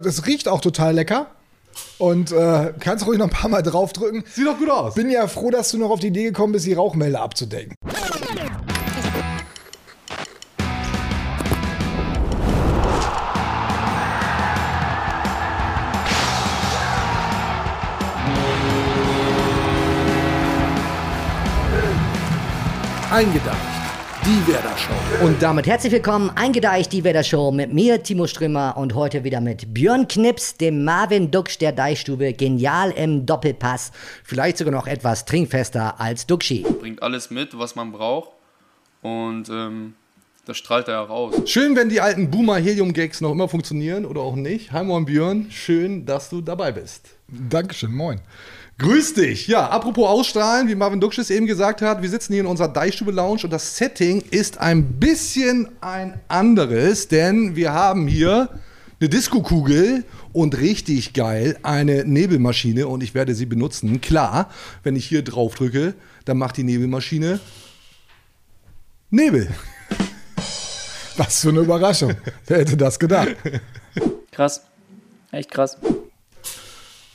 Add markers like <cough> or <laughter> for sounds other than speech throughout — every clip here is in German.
Das riecht auch total lecker. Und äh, kannst ruhig noch ein paar Mal draufdrücken. Sieht doch gut aus. Bin ja froh, dass du noch auf die Idee gekommen bist, die Rauchmelder abzudecken. Eingedacht. Die Werder Show. Und damit herzlich willkommen, eingedeicht die Wetter Show mit mir, Timo Strömer und heute wieder mit Björn Knips, dem Marvin Duxch der Deichstube, genial im Doppelpass, vielleicht sogar noch etwas trinkfester als Duxchi. bringt alles mit, was man braucht. Und ähm, das strahlt er heraus. Schön, wenn die alten Boomer-Helium-Gags noch immer funktionieren oder auch nicht. Hi, moin Björn. Schön, dass du dabei bist. Dankeschön, moin. Grüß dich. Ja, apropos Ausstrahlen, wie Marvin Duksch es eben gesagt hat, wir sitzen hier in unserer Deichstube-Lounge und das Setting ist ein bisschen ein anderes, denn wir haben hier eine Disco-Kugel und richtig geil eine Nebelmaschine und ich werde sie benutzen. Klar, wenn ich hier drauf drücke, dann macht die Nebelmaschine Nebel. Was für eine Überraschung. Wer hätte das gedacht? Krass. Echt krass.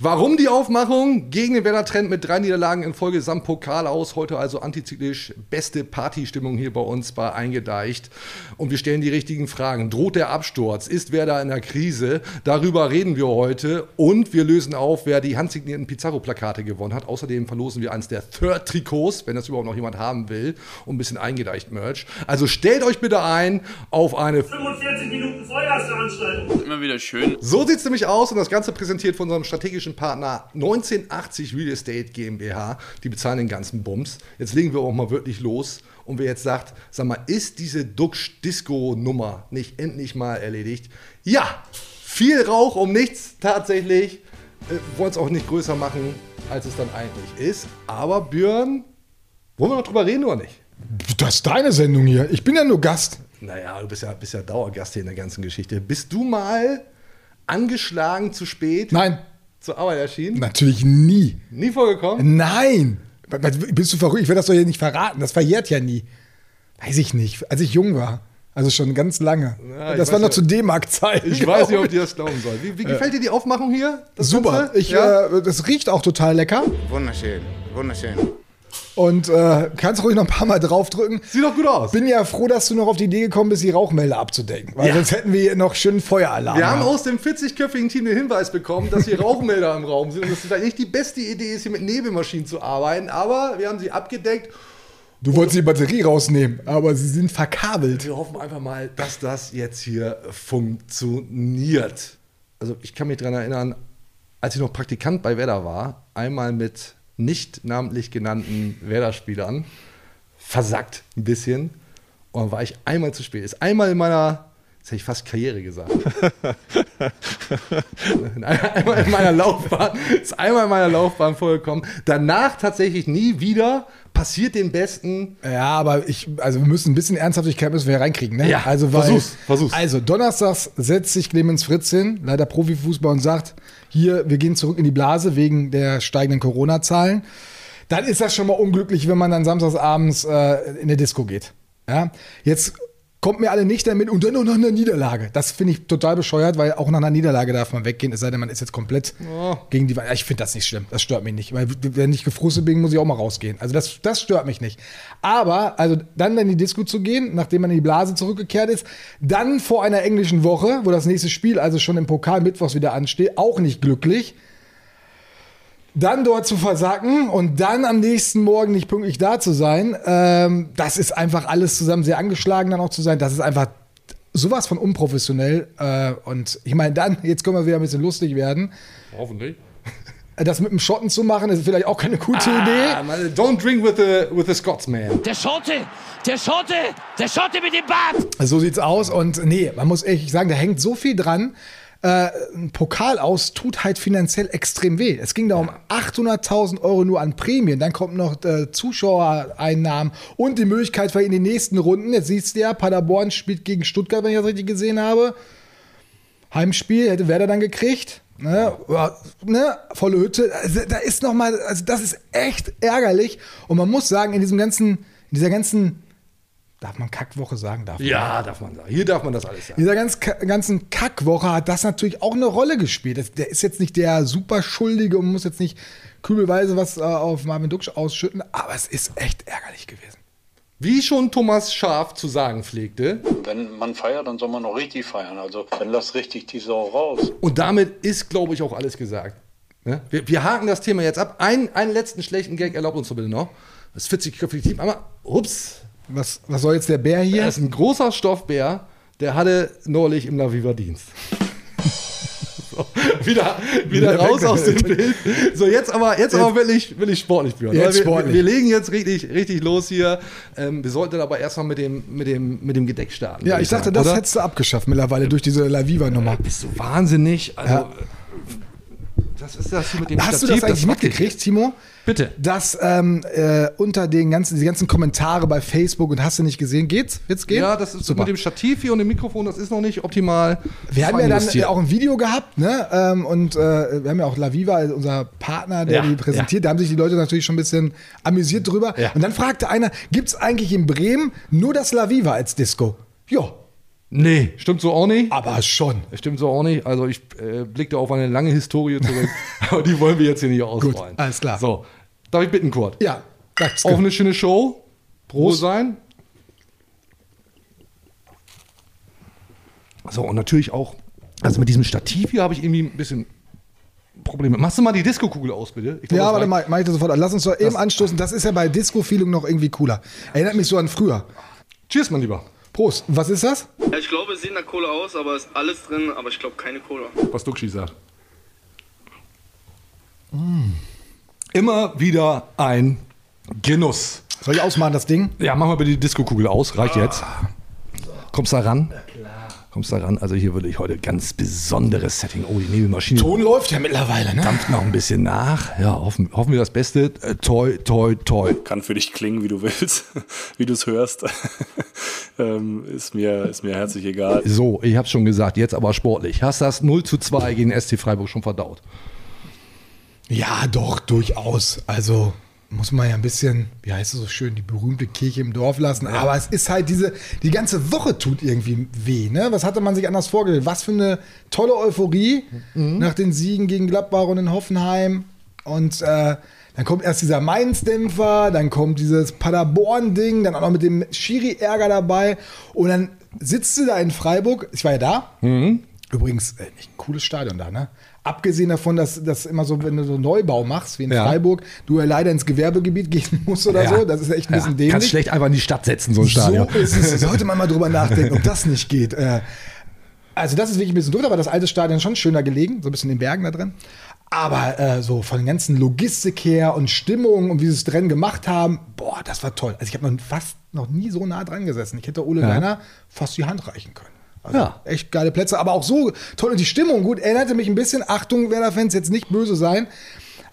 Warum die Aufmachung? Gegen den Werder Trend mit drei Niederlagen in Folge samt Pokal aus. Heute also antizyklisch beste Partystimmung hier bei uns bei Eingedeicht. Und wir stellen die richtigen Fragen. Droht der Absturz? Ist Werder in der Krise? Darüber reden wir heute. Und wir lösen auf, wer die handsignierten Pizarro-Plakate gewonnen hat. Außerdem verlosen wir eins der Third-Trikots, wenn das überhaupt noch jemand haben will. Und ein bisschen Eingedeicht-Merch. Also stellt euch bitte ein auf eine 45 Minuten Feuerveranstaltung. Immer wieder schön. So sieht es nämlich aus und das Ganze präsentiert von unserem strategischen Partner 1980 Real Estate GmbH. Die bezahlen den ganzen Bums. Jetzt legen wir auch mal wirklich los. Und wer jetzt sagt, sag mal, ist diese Duxch-Disco-Nummer nicht endlich mal erledigt? Ja, viel Rauch um nichts tatsächlich. Äh, Wollen es auch nicht größer machen, als es dann eigentlich ist. Aber Björn, wollen wir noch drüber reden oder nicht? Das ist deine Sendung hier. Ich bin ja nur Gast. Naja, du bist ja, bist ja Dauergast hier in der ganzen Geschichte. Bist du mal angeschlagen zu spät Nein, zur Arbeit erschienen? natürlich nie. Nie vorgekommen? Nein. Bist du verrückt? Ich werde das doch hier nicht verraten. Das verjährt ja nie. Weiß ich nicht. Als ich jung war. Also schon ganz lange. Ja, das war noch ja- zu D-Mark-Zeiten. Ich weiß nicht, ob dir das glauben soll. Wie, wie gefällt dir die Aufmachung hier? Das Super. Ich, ja? äh, das riecht auch total lecker. Wunderschön, wunderschön. Und äh, kannst ruhig noch ein paar Mal draufdrücken. Sieht doch gut aus. Bin ja froh, dass du noch auf die Idee gekommen bist, die Rauchmelder abzudecken. Weil Ja. sonst hätten wir hier noch schön Feueralarm. Wir haben aus dem 40-köpfigen Team den Hinweis bekommen, dass hier Rauchmelder im Raum sind und dass es vielleicht nicht die beste Idee ist, hier mit Nebelmaschinen zu arbeiten. Aber wir haben sie abgedeckt. Du wolltest die Batterie rausnehmen, aber sie sind verkabelt. Wir hoffen einfach mal, dass das jetzt hier funktioniert. Also ich kann mich daran erinnern, als ich noch Praktikant bei Werder war, einmal mit nicht namentlich genannten Werder-Spielern, versackt ein bisschen. Und dann war ich einmal zu spät. Ist einmal in meiner, jetzt hätte ich fast Karriere gesagt. <laughs> einmal in meiner Laufbahn, ist einmal in meiner Laufbahn vorgekommen. Danach tatsächlich nie wieder. Passiert den Besten. Ja, aber ich, also wir müssen ein bisschen Ernsthaftigkeit müssen wir hier reinkriegen, ne? Ja, also weil, versuch's, versuch's. Also donnerstags setzt sich Clemens Fritz hin, leider Profifußball und sagt, hier, wir gehen zurück in die Blase wegen der steigenden Corona-Zahlen. Dann ist das schon mal unglücklich, wenn man dann samstags abends äh, in der Disco geht. Ja, jetzt kommt mir alle nicht damit und dann noch nach einer Niederlage. Das finde ich total bescheuert, weil auch nach einer Niederlage darf man weggehen, es sei denn, man ist jetzt komplett gegen die. Ja, Ich finde das nicht schlimm, das stört mich nicht. Weil wenn ich gefrustet bin, muss ich auch mal rausgehen. Also das, das stört mich nicht. Aber, also dann in die Disco zu gehen, nachdem man in die Blase zurückgekehrt ist, dann vor einer englischen Woche, wo das nächste Spiel also schon im Pokal mittwochs wieder ansteht, auch nicht glücklich dann dort zu versacken und dann am nächsten Morgen nicht pünktlich da zu sein, ähm, das ist einfach alles zusammen sehr angeschlagen dann auch zu sein. Das ist einfach sowas von unprofessionell. Äh, und ich meine, dann, jetzt können wir wieder ein bisschen lustig werden. Hoffentlich. Das mit dem Schotten zu machen, ist vielleicht auch keine gute Idee. Ah, meine, don't drink with the, with the Scotsman. Der Schotte, der Schotte, der Schotte mit dem Bart. So sieht's aus. Und nee, man muss ehrlich sagen, da hängt so viel dran. Äh, ein Pokal aus tut halt finanziell extrem weh. Es ging da um 800.000 Euro nur an Prämien. Dann kommt noch äh, Zuschauereinnahmen und die Möglichkeit für in den nächsten Runden. Jetzt siehst du ja, Paderborn spielt gegen Stuttgart, wenn ich das richtig gesehen habe. Heimspiel hätte Werder dann gekriegt. Ne, Ja, ne, volle Hütte. Also, da ist noch mal, also das ist echt ärgerlich. Und man muss sagen, in diesem ganzen, in dieser ganzen Darf man Kackwoche sagen? Darf man. Ja, darf man sagen. Hier darf man das alles sagen. In dieser ganz, ganzen Kackwoche hat das natürlich auch eine Rolle gespielt. Das, der ist jetzt nicht der Superschuldige und muss jetzt nicht kübelweise was äh, auf Marvin Duksch ausschütten, aber es ist echt ärgerlich gewesen. Wie schon Thomas Schaf zu sagen pflegte. Wenn man feiert, dann soll man auch richtig feiern. Also dann lass richtig die Sau raus. Und damit ist, glaube ich, auch alles gesagt. Ne? Wir, wir haken das Thema jetzt ab. Ein, einen letzten schlechten Gag erlaubt uns doch bitte noch. Das 40-köpfige Team. Aber, ups, Was, was soll jetzt der Bär hier? das ist ein großer Stoffbär. Der hatte neulich im La Viva Dienst. <laughs> So, wieder, wieder raus aus dem Bild. So, jetzt aber, jetzt aber wirklich, wirklich sportlich, Björn. Jetzt Weil wir, sportlich. Wir, wir legen jetzt richtig, richtig los hier. Ähm, wir sollten aber erstmal mit dem, mit dem, mit dem Gedeck starten. ja, ich dachte, das oder? hättest du abgeschafft mittlerweile durch diese La Viva-Nummer. Bist du wahnsinnig? Also, Ja. das ist das hier mit dem Hast du Stativ, das eigentlich wackelt mitgekriegt, Timo? Bitte. Dass ähm, äh, unter den ganzen, die ganzen Kommentare bei Facebook und hast du nicht gesehen, geht's? Wird's gehen? Ja, das ist super. mit dem Stativ hier und dem Mikrofon, das ist noch nicht optimal. Wir haben ja dann feinjustiert. auch ein Video gehabt, ne? Ähm, und äh, wir haben ja auch Laviva, also unser Partner, der Ja, die präsentiert. Da haben sich die Leute natürlich schon ein bisschen amüsiert drüber. Ja. Und dann fragte einer: Gibt's eigentlich in Bremen nur das Laviva als Disco? Ja, Nee, stimmt so auch nicht. aber schon. Stimmt so auch nicht. Also ich äh, blickte auf eine lange Historie zurück, <laughs> aber die wollen wir jetzt hier nicht ausrollen. alles klar. So, darf ich bitten, Kurt? Ja. Auf eine schöne Show. Prost Prost. sein. So, und natürlich auch, also mit diesem Stativ hier habe ich irgendwie ein bisschen Probleme. Machst du mal die Disco-Kugel aus, bitte? Ich glaub, Ja, warte mal, mach ich das sofort an. Lass uns doch eben anstoßen. Das ist ja bei Disco-Feeling noch irgendwie cooler. Erinnert mich so an früher. Cheers, mein Lieber. Prost. Was ist das? Ja, ich glaube, es sieht nach Cola aus, aber es ist alles drin, aber ich glaube keine Cola. was Duxi sagt. Immer wieder ein Genuss. Soll ich ausmachen, das Ding? Ja, mach mal bitte die Disco-Kugel aus. Reicht jetzt. Kommst da ran? Kommst da ran? Also hier würde ich heute ganz besonderes Setting. Oh, die Nebelmaschine Ton läuft ja mittlerweile, ne? dampft noch ein bisschen nach. Ja, hoffen, hoffen wir das Beste. Äh, toi, toi, toi. kann für dich klingen, wie du willst, <laughs> wie du es hörst. <laughs> ähm, ist, mir, ist mir herzlich egal. So, ich habe schon gesagt, jetzt aber sportlich. Hast das 0 zu 2 gegen SC Freiburg schon verdaut? Ja, doch, durchaus. Also muss man ja ein bisschen, wie heißt es so schön, die berühmte Kirche im Dorf lassen. Aber es ist halt diese, die ganze Woche tut irgendwie weh. Ne? Was hatte man sich anders vorgestellt? Was für eine tolle Euphorie nach den Siegen gegen Gladbach und in Hoffenheim. Und äh, dann kommt erst dieser Mainz-Dämpfer, dann kommt dieses Paderborn-Ding, dann auch noch mit dem Schiri-Ärger dabei. Und dann sitzt du da in Freiburg. Ich war ja da. Übrigens, äh, nicht ein cooles Stadion da, ne? Abgesehen davon, dass das immer so, wenn du so Neubau machst, wie in Ja. Freiburg, du ja leider ins Gewerbegebiet gehen <laughs> musst oder so, das ist echt ein bisschen ja, dämlich. Kannst schlecht einfach in die Stadt setzen, so ein Stadion. So ist es. <laughs> Sollte man mal drüber nachdenken, ob das nicht geht. Äh, Also das ist wirklich ein bisschen doof, aber das alte Stadion ist schon schöner gelegen, so ein bisschen in den Bergen da drin. Aber äh, so von der ganzen Logistik her und Stimmung und wie sie es drin gemacht haben, boah, das war toll. Also ich habe noch fast noch nie so nah dran gesessen. Ich hätte Ole Ja. Werner fast die Hand reichen können. Also Ja. echt geile Plätze, aber auch so toll. Und die Stimmung, gut, erinnerte mich ein bisschen, Achtung, Werder-Fans, jetzt nicht böse sein.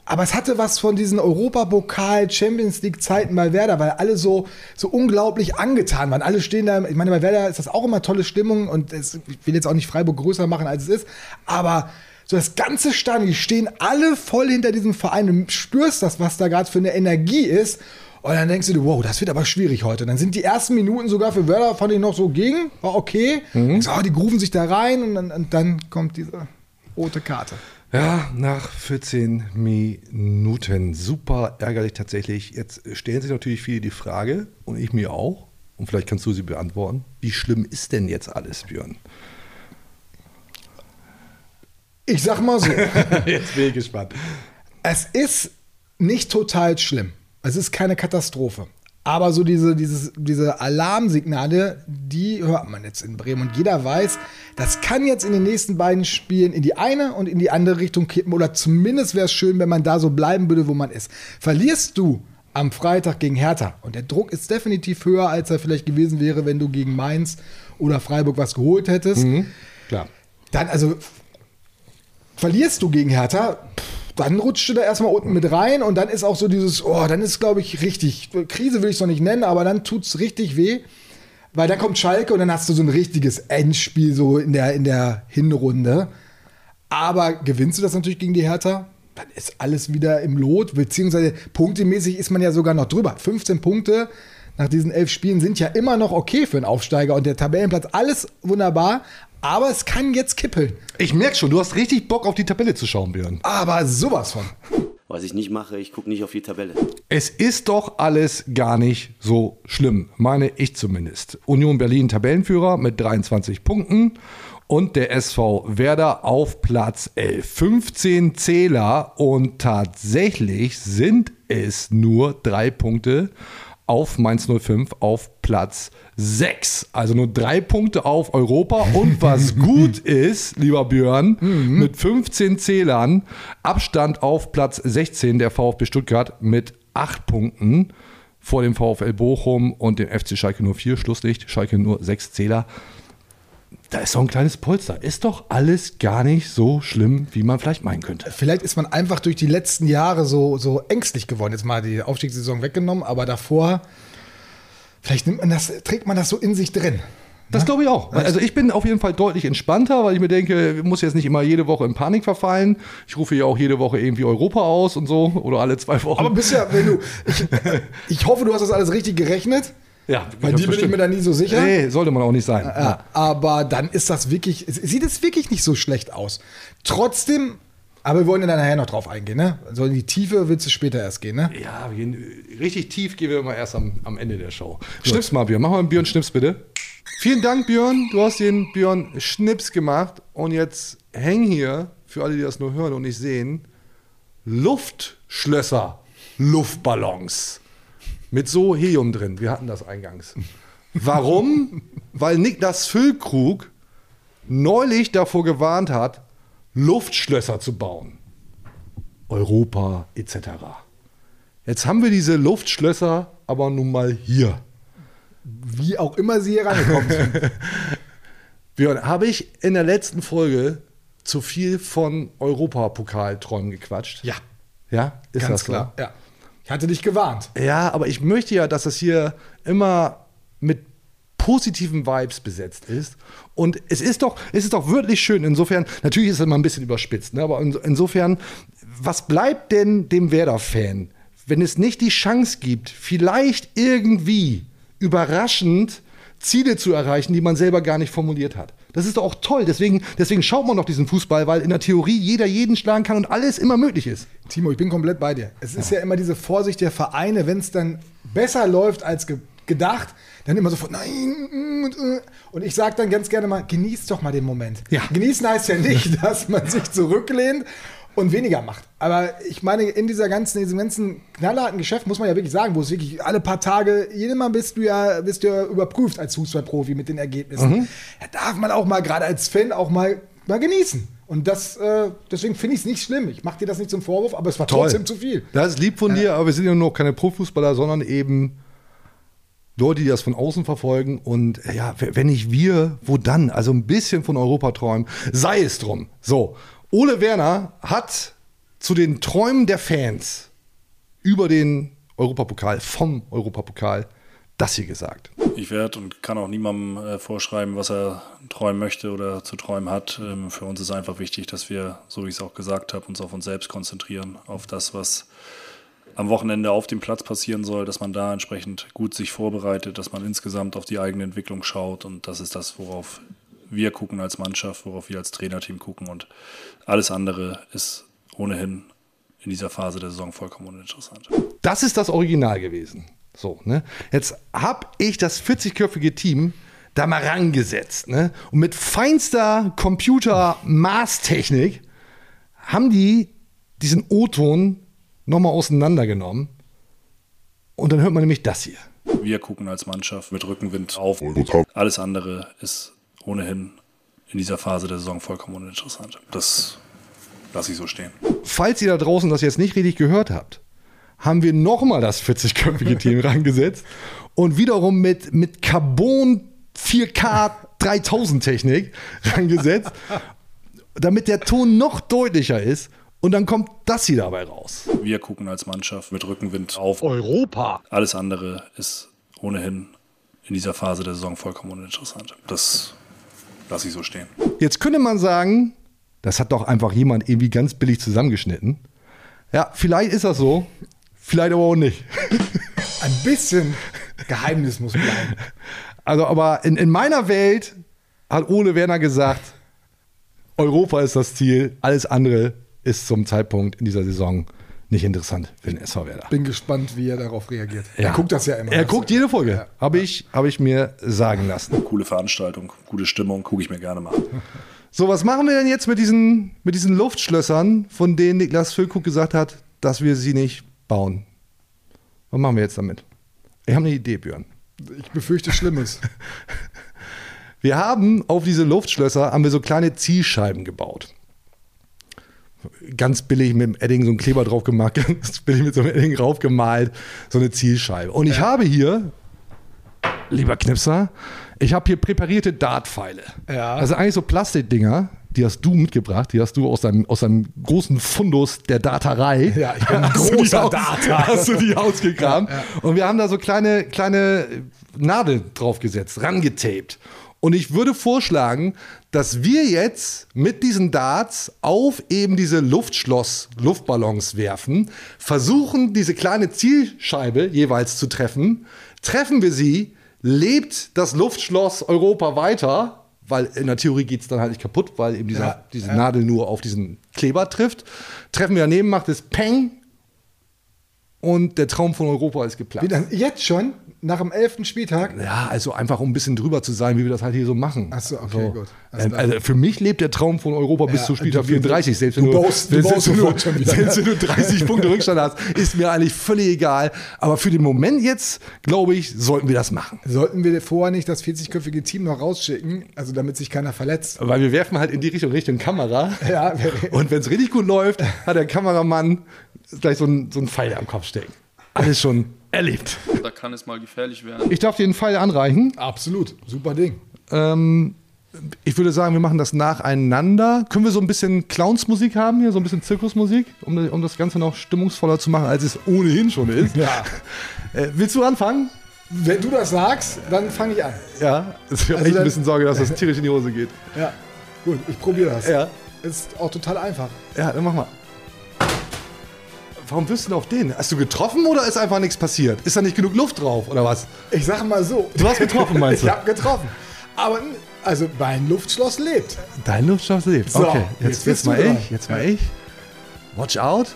Aber es hatte was von diesen Europapokal, Champions League Zeiten bei Werder, weil alle so, so unglaublich angetan waren. Alle stehen da, ich meine, bei Werder ist das auch immer tolle Stimmung und es, ich will jetzt auch nicht Freiburg größer machen, als es ist, aber so das ganze Stadion, die stehen alle voll hinter diesem Verein und du spürst das, was da gerade für eine Energie ist. Und dann denkst du dir, wow, das wird aber schwierig heute. Und dann sind die ersten Minuten sogar für Werder, fand ich noch so gegen, war okay. Mhm. So, die grufen sich da rein und dann, und dann kommt diese rote Karte. Ja, nach 14 Minuten. Super ärgerlich tatsächlich. Jetzt stellen sich natürlich viele die Frage, und ich mir auch, und vielleicht kannst du sie beantworten, wie schlimm ist denn jetzt alles, Björn? Ich sag mal so. <laughs> Jetzt bin ich gespannt. Es ist nicht total schlimm. Es ist keine Katastrophe. Aber so diese, dieses, diese Alarmsignale, die hört man jetzt in Bremen. Und jeder weiß, das kann jetzt in den nächsten beiden Spielen in die eine und in die andere Richtung kippen. Oder zumindest wäre es schön, wenn man da so bleiben würde, wo man ist. Verlierst du am Freitag gegen Hertha und der Druck ist definitiv höher, als er vielleicht gewesen wäre, wenn du gegen Mainz oder Freiburg was geholt hättest. Klar. Dann, also, verlierst du gegen Hertha, pff, dann rutscht du da erstmal unten mit rein und dann ist auch so dieses, oh, dann ist, glaube ich, richtig, Krise will ich es noch nicht nennen, aber dann tut es richtig weh. Weil dann kommt Schalke und dann hast du so ein richtiges Endspiel so in der, in der Hinrunde. Aber gewinnst du das natürlich gegen die Hertha, dann ist alles wieder im Lot, beziehungsweise punktemäßig ist man ja sogar noch drüber. 15 Punkte nach diesen elf Spielen sind ja immer noch okay für einen Aufsteiger und der Tabellenplatz, alles wunderbar, aber es kann jetzt kippeln. Ich merke schon, du hast richtig Bock auf die Tabelle zu schauen, Björn. Aber sowas von. Was ich nicht mache, ich gucke nicht auf die Tabelle. Es ist doch alles gar nicht so schlimm, meine ich zumindest. Union Berlin Tabellenführer mit 23 Punkten und der SV Werder auf Platz 11. 15 Zähler und tatsächlich sind es nur drei Punkte auf Mainz 05 auf Platz 6. Also nur drei Punkte auf Europa. Und was <laughs> gut ist, lieber Björn, mit 15 Zählern Abstand auf Platz 16 der VfB Stuttgart mit 8 Punkten vor dem VfL Bochum und dem FC Schalke 04. Schlusslicht, Schalke nur 6 Zähler. Da ist doch ein kleines Polster. Ist doch alles gar nicht so schlimm, wie man vielleicht meinen könnte. Vielleicht ist man einfach durch die letzten Jahre so, so ängstlich geworden. Jetzt mal die Aufstiegssaison weggenommen, aber davor, vielleicht nimmt man das, trägt man das so in sich drin. Das glaube ich auch. Also ich bin auf jeden Fall deutlich entspannter, weil ich mir denke, ich muss jetzt nicht immer jede Woche in Panik verfallen. Ich rufe ja auch jede Woche irgendwie Europa aus und so oder alle zwei Wochen. Aber bisher, wenn du, ich, <laughs> ich hoffe, du hast das alles richtig gerechnet. Ja, Bei dir bin ich mir da nie so sicher. Nee, sollte man auch nicht sein. Ja, aber dann ist das wirklich, sieht es wirklich nicht so schlecht aus. Trotzdem, aber wir wollen ja dann nachher noch drauf eingehen, ne? So in die Tiefe willst du später erst gehen, ne? Ja, gehen, richtig tief gehen wir immer erst am, am Ende der Show. Schnips mal, Björn. Mach mal einen Björn-Schnips, bitte. Vielen Dank, Björn. Du hast den Björn-Schnips gemacht. Und jetzt hängen hier, für alle, die das nur hören und nicht sehen, Luftschlösser, Luftballons. Mit so Helium drin. Wir hatten das eingangs. Warum? Weil Niklas Füllkrug neulich davor gewarnt hat, Luftschlösser zu bauen. Europa etc. Jetzt haben wir diese Luftschlösser aber nun mal hier. Wie auch immer sie hier reingekommen sind. <laughs> Björn, habe ich in der letzten Folge zu viel von Europapokalträumen gequatscht? Ja, Ja, ist ganz das so? klar. Ja. Ich hatte dich gewarnt. Ja, aber ich möchte ja, dass das hier immer mit positiven Vibes besetzt ist. Und es ist doch, es ist doch wirklich schön. Insofern, natürlich ist es immer ein bisschen überspitzt, ne? aber in, insofern, was bleibt denn dem Werder-Fan, wenn es nicht die Chance gibt, vielleicht irgendwie überraschend Ziele zu erreichen, die man selber gar nicht formuliert hat? Das ist doch auch toll. Deswegen, deswegen schaut man doch diesen Fußball, weil in der Theorie jeder jeden schlagen kann und alles immer möglich ist. Timo, ich bin komplett bei dir. Es ist ja immer diese Vorsicht der Vereine, wenn es dann besser läuft als ge gedacht, dann immer sofort, nein, mm, und, äh. und ich sage dann ganz gerne mal, genießt doch mal den Moment. Ja. Genießen heißt ja nicht, <laughs> dass man sich zurücklehnt und weniger macht. Aber ich meine, in dieser ganzen, in diesem ganzen knallharten Geschäft muss man ja wirklich sagen, wo es wirklich alle paar Tage, jedes Mal bist du ja, bist du ja überprüft als Fußballprofi mit den Ergebnissen. Da darf man auch mal, gerade als Fan, auch mal, mal genießen. Und das, äh, deswegen finde ich es nicht schlimm. Ich mache dir das nicht zum Vorwurf, aber es war trotzdem zu viel. Das ist lieb von dir, aber wir sind ja nur keine Profifußballer, sondern eben Leute, die das von außen verfolgen. Und ja, wenn nicht wir, wo dann? Also ein bisschen von Europa träumen. Sei es drum. So, Ole Werner hat zu den Träumen der Fans über den Europapokal, vom Europapokal, das hier gesagt. Ich werde und kann auch niemandem äh, vorschreiben, was er träumen möchte oder zu träumen hat. Ähm, für uns ist einfach wichtig, dass wir, so wie ich es auch gesagt habe, uns auf uns selbst konzentrieren, auf das, was am Wochenende auf dem Platz passieren soll, dass man da entsprechend gut sich vorbereitet, dass man insgesamt auf die eigene Entwicklung schaut und das ist das, worauf wir gucken als Mannschaft, worauf wir als Trainerteam gucken und alles andere ist ohnehin in dieser Phase der Saison vollkommen uninteressant. Das ist das Original gewesen. So, ne? Jetzt habe ich das 40-köpfige Team da mal rangesetzt, ne? Und mit feinster Computer-Maßtechnik haben die diesen O-Ton nochmal auseinandergenommen. Und dann hört man nämlich das hier. Wir gucken als Mannschaft mit Rückenwind auf. Alles andere ist ohnehin in dieser Phase der Saison vollkommen uninteressant. Das lasse ich so stehen. Falls ihr da draußen das jetzt nicht richtig gehört habt, haben wir nochmal das 40-köpfige Team <laughs> rangesetzt und wiederum mit, mit Carbon 4K 3000 Technik rangesetzt, <laughs> damit der Ton noch deutlicher ist. Und dann kommt das hier dabei raus. Wir gucken als Mannschaft mit Rückenwind auf. Europa. Alles andere ist ohnehin in dieser Phase der Saison vollkommen uninteressant. Das lasse ich so stehen. Jetzt könnte man sagen, das hat doch einfach jemand irgendwie ganz billig zusammengeschnitten. Ja, vielleicht ist das so, vielleicht aber auch nicht. <laughs> Ein bisschen Geheimnis muss bleiben. Also, aber in, in meiner Welt hat Ole Werner gesagt, Europa ist das Ziel, alles andere ist zum Zeitpunkt in dieser Saison nicht interessant für den SV Werder. Bin gespannt, wie er darauf reagiert. Ja. Er guckt das ja immer. Er guckt jede Folge, habe ich, hab ich mir sagen lassen. Coole Veranstaltung, gute Stimmung, gucke ich mir gerne mal an. <laughs> So, was machen wir denn jetzt mit diesen, mit diesen Luftschlössern, von denen Niklas Füllkrug gesagt hat, dass wir sie nicht bauen? Was machen wir jetzt damit? Ich habe eine Idee, Björn. Ich befürchte Schlimmes. <laughs> Wir haben auf diese Luftschlösser haben wir so kleine Zielscheiben gebaut. Ganz billig mit dem Edding so einen Kleber drauf gemacht, <laughs> ganz billig mit so einem Edding draufgemalt, so eine Zielscheibe. Und ich habe hier, lieber Knipser, ich habe hier präparierte Dartpfeile. Ja. Also eigentlich so Plastikdinger, die hast du mitgebracht, die hast du aus deinem, aus deinem großen Fundus der Darterei. Ja, ich bin <laughs> ein großer aus- Darter. Hast du die ausgekramt. Ja, ja. Und wir haben da so kleine, kleine Nadeln draufgesetzt, rangetaped. Und ich würde vorschlagen, dass wir jetzt mit diesen Darts auf eben diese Luftschloss, Luftballons werfen, versuchen, diese kleine Zielscheibe jeweils zu treffen. Treffen wir sie, lebt das Luftschloss Europa weiter, weil in der Theorie geht es dann halt nicht kaputt, weil eben dieser, Ja, diese ja. Nadel nur auf diesen Kleber trifft. Treffen wir daneben, macht es Peng und der Traum von Europa ist geplatzt. Wie dann jetzt schon? Nach dem elften Spieltag? Ja, also einfach um ein bisschen drüber zu sein, wie wir das halt hier so machen. Ach so, okay, gut. Alles Ähm, klar. Also für mich lebt der Traum von Europa bis Ja, zu Spieltag du- 34. Selbst wenn du du, baust- du selbst du, selbst wenn du 30 Punkte Rückstand hast, ist mir eigentlich völlig egal. Aber für den Moment jetzt, glaube ich, sollten wir das machen. Sollten wir vorher nicht das 40-köpfige Team noch rausschicken, also damit sich keiner verletzt? Weil wir werfen halt in die Richtung, Richtung Kamera. Ja, Und wenn es richtig gut läuft, hat der Kameramann gleich so einen, so einen Pfeil am Kopf stecken. Alles schon erlebt. Da kann es mal gefährlich werden. Ich darf dir einen Pfeil anreichen. Absolut, super Ding. Ähm, ich würde sagen, wir machen das nacheinander. Können wir so ein bisschen Clownsmusik haben hier, so ein bisschen Zirkusmusik, um, um das Ganze noch stimmungsvoller zu machen, als es ohnehin schon ist? Ja. <laughs> Äh, willst du anfangen? Wenn du das sagst, dann fange ich an. Ja. Ich habe Also echt ein bisschen Sorge, dass das tierisch in die Hose geht. Ja, gut, ich probiere das. Ja. Ist auch total einfach. Ja, dann mach mal. Warum wirst du denn auf den? Hast du getroffen oder ist einfach nichts passiert? Ist da nicht genug Luft drauf oder was? Ich sag mal so. Du hast getroffen, meinst du? <laughs> Ich habe getroffen. Aber also mein Luftschloss lebt. Dein Luftstoff lebt. So, okay, jetzt jetzt, jetzt mal dran. ich. Jetzt mal ich. Watch out.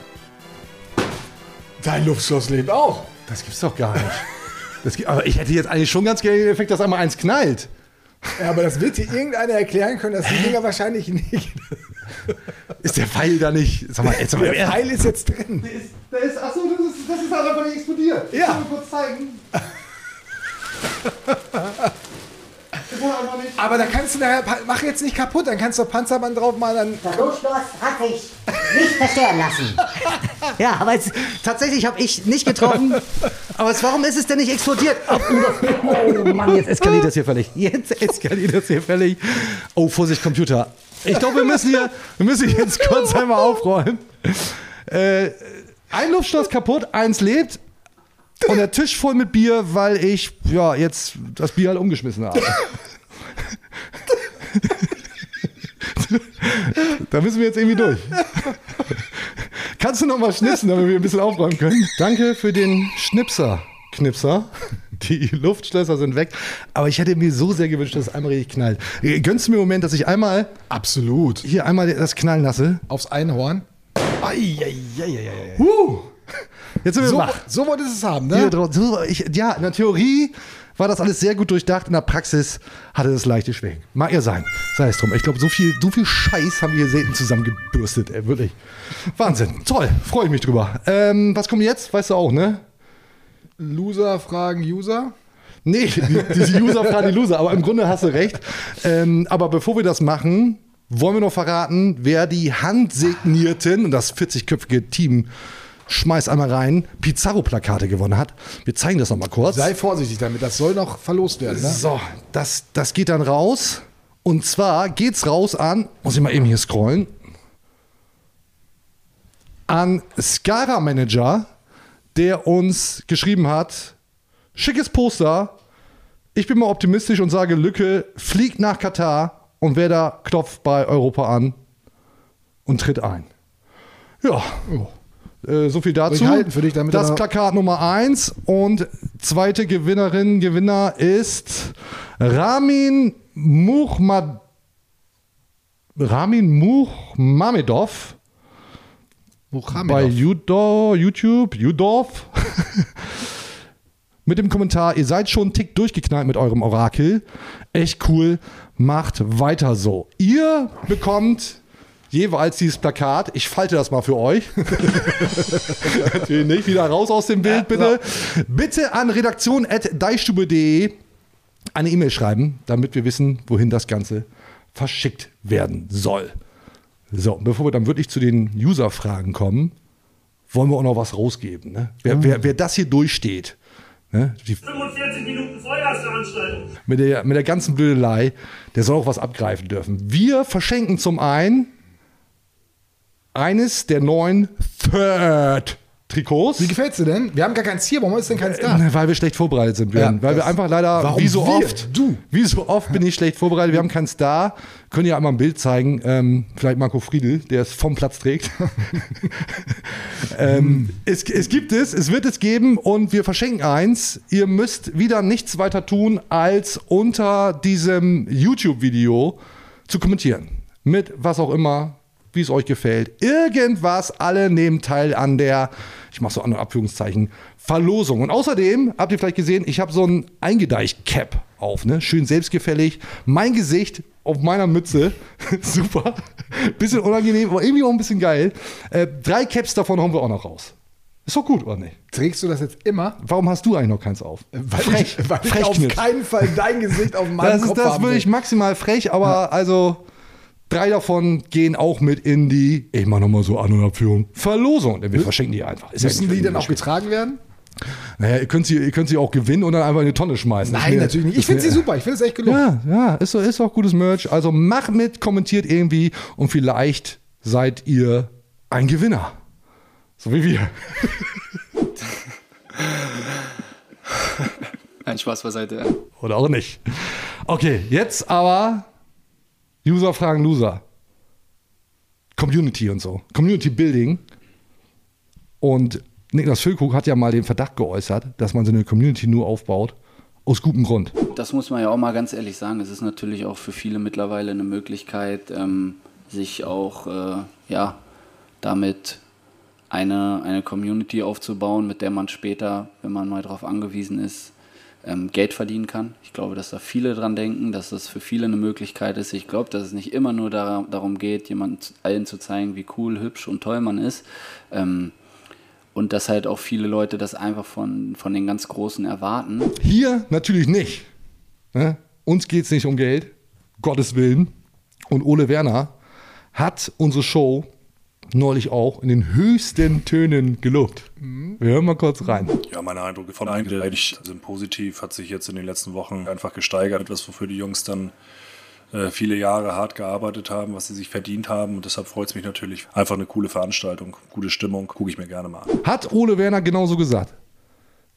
Dein Luftschloss lebt auch. Das gibt's doch gar nicht. Das, gibt- aber ich hätte jetzt eigentlich schon ganz gerne den Effekt, dass einmal eins knallt. Ja, aber das wird dir irgendeiner erklären können, dass die Dinger wahrscheinlich nicht. Ist der Pfeil da nicht? Sag mal, jetzt mal Der Pfeil ist jetzt drin. Der ist, achso, das ist, das ist halt einfach nicht explodiert. Ja. Kann ich kurz zeigen. Ich. Aber da kannst du nachher, mach jetzt nicht kaputt, dann kannst du Panzerband drauf mal dann. Das Luftschloss hat sich nicht zerstören lassen. Ja, aber es, tatsächlich habe ich nicht getroffen. Aber es, warum ist es denn nicht explodiert? Oh Mann, jetzt eskaliert das hier völlig. Jetzt eskaliert das hier völlig. Oh, Vorsicht, Computer. Ich glaube, wir müssen hier, wir müssen jetzt kurz einmal aufräumen. Äh, ein Luftschloss kaputt, eins lebt. Und der Tisch voll mit Bier, weil ich ja jetzt das Bier halt umgeschmissen habe. <laughs> da müssen wir jetzt irgendwie durch. Kannst du noch mal schnipsen, damit wir ein bisschen aufräumen können? Danke für den Schnipser, Knipser. Die Luftschlösser sind weg. Aber ich hätte mir so sehr gewünscht, dass es einmal richtig knallt. Gönnst du mir einen Moment, dass ich einmal Absolut. hier einmal das knallen lasse? Aufs Einhorn. Eieieiei. Huh. Jetzt sind wir So, wach. so wolltest du es haben, Hier ne? drauf- so, ich, ja, in der Theorie war das alles sehr gut durchdacht. In der Praxis hatte das leichte Schwingen. Mag ja sein. Sei es drum. Ich glaube, so viel, so viel Scheiß haben wir hier selten zusammengebürstet. Ey, wirklich. Wahnsinn. Toll. Freue ich mich drüber. Ähm, was kommt jetzt? Weißt du auch, ne? Loser fragen User. Nee, die, diese User fragen die Loser. Aber im Grunde hast du recht. Ähm, aber bevor wir das machen, wollen wir noch verraten, wer die handsignierten und das 40-köpfige Team schmeißt einmal rein, Pizarro-Plakate gewonnen hat. Wir zeigen das noch mal kurz. Sei vorsichtig damit, das soll noch verlost werden. Ne? So, das, das geht dann raus. Und zwar geht's raus an, muss ich mal eben hier scrollen, an Skara Manager, der uns geschrieben hat, schickes Poster, ich bin mal optimistisch und sage, Lücke fliegt nach Katar und wer da klopft bei Europa an und tritt ein. Ja, äh, so viel dazu. Halten für dich, damit das Plakat Nummer eins und zweite Gewinnerin, Gewinner ist Ramin Muhmad Ramin Muhmamedov bei Judo, YouTube, Judorf. <laughs> mit dem Kommentar, ihr seid schon einen Tick durchgeknallt mit eurem Orakel. Echt cool, macht weiter so. Ihr bekommt jeweils dieses Plakat. Ich falte das mal für euch. <laughs> Natürlich nicht. Wieder raus aus dem Bild, bitte. Bitte an redaktion.deichstube.de eine E-Mail schreiben, damit wir wissen, wohin das Ganze verschickt werden soll. So, bevor wir dann wirklich zu den User-Fragen kommen, wollen wir auch noch was rausgeben. Ne? Wer, wer, wer das hier durchsteht, ne? die 45 Minuten Feuerveranstaltung. mit der, mit der ganzen Blödelei, der soll auch was abgreifen dürfen. Wir verschenken zum einen eines der neuen Third Trikots. Wie gefällt's dir denn? Wir haben gar keins hier, warum ist denn keins da? Weil wir schlecht vorbereitet sind, Björn. Ja, Weil wir einfach leider, Warum wie so wir? oft, Du. wie so oft bin ich schlecht vorbereitet. Wir haben keins da. Können ja einmal ein Bild zeigen. Ähm, vielleicht Marco Friedl, der es vom Platz trägt. <laughs> ähm, es, es gibt es, es wird es geben und wir verschenken eins. Ihr müsst wieder nichts weiter tun, als unter diesem YouTube-Video zu kommentieren. Mit was auch immer, wie es euch gefällt. Irgendwas, alle nehmen teil an der, ich mache so andere Abführungszeichen, Verlosung. Und außerdem habt ihr vielleicht gesehen, ich habe so ein Eingedeicht-Cap auf, ne? Schön selbstgefällig. Mein Gesicht auf meiner Mütze. <laughs> Super. Bisschen unangenehm, aber irgendwie auch ein bisschen geil. Äh, drei Caps davon hauen wir auch noch raus. Ist doch gut, oder nicht? Trägst du das jetzt immer? Warum hast du eigentlich noch keins auf? Weil Frech. ich, weil ich auf keinen Fall dein Gesicht auf <laughs> meinem Das ist das haben wirklich will. maximal frech, aber also drei davon gehen auch mit in die, ich mach nochmal so An- und Abführung, Verlosung. Denn wir verschenken die einfach. Ist ja Müssen nicht die dann auch getragen werden? Naja, ihr könnt, sie, ihr könnt sie auch gewinnen und dann einfach in die Tonne schmeißen. Nein, mir- natürlich nicht. Ich finde sie super. Ich finde es echt gelungen. Ja, ja, ist, so, ist auch gutes Merch. Also macht mit, kommentiert irgendwie und vielleicht seid ihr ein Gewinner. So wie wir. <laughs> Ein Spaß beiseite. Oder auch nicht. Okay, jetzt aber User fragen Loser. Community und so. Community Building. Und Niklas Füllkrug hat ja mal den Verdacht geäußert, dass man so eine Community nur aufbaut. Aus gutem Grund. Das muss man ja auch mal ganz ehrlich sagen. Es ist natürlich auch für viele mittlerweile eine Möglichkeit, ähm, sich auch äh, ja, damit eine, eine Community aufzubauen, mit der man später, wenn man mal darauf angewiesen ist, ähm, Geld verdienen kann. Ich glaube, dass da viele dran denken, dass das für viele eine Möglichkeit ist. Ich glaube, dass es nicht immer nur dar darum geht, jemand allen zu zeigen, wie cool, hübsch und toll man ist. Ähm, und dass halt auch viele Leute das einfach von, von den ganz Großen erwarten. Hier natürlich nicht. Ne? Uns geht es nicht um Geld. Gottes Willen. Und Ole Werner hat unsere Show neulich auch in den höchsten Tönen gelobt. Wir hören mal kurz rein. Ja, meine Eindrücke von eigentlich sind positiv, hat sich jetzt in den letzten Wochen einfach gesteigert. Etwas, wofür die Jungs dann äh, viele Jahre hart gearbeitet haben, was sie sich verdient haben. Und deshalb freut es mich natürlich. Einfach eine coole Veranstaltung, gute Stimmung, gucke ich mir gerne mal an. Hat Ole Werner genauso gesagt?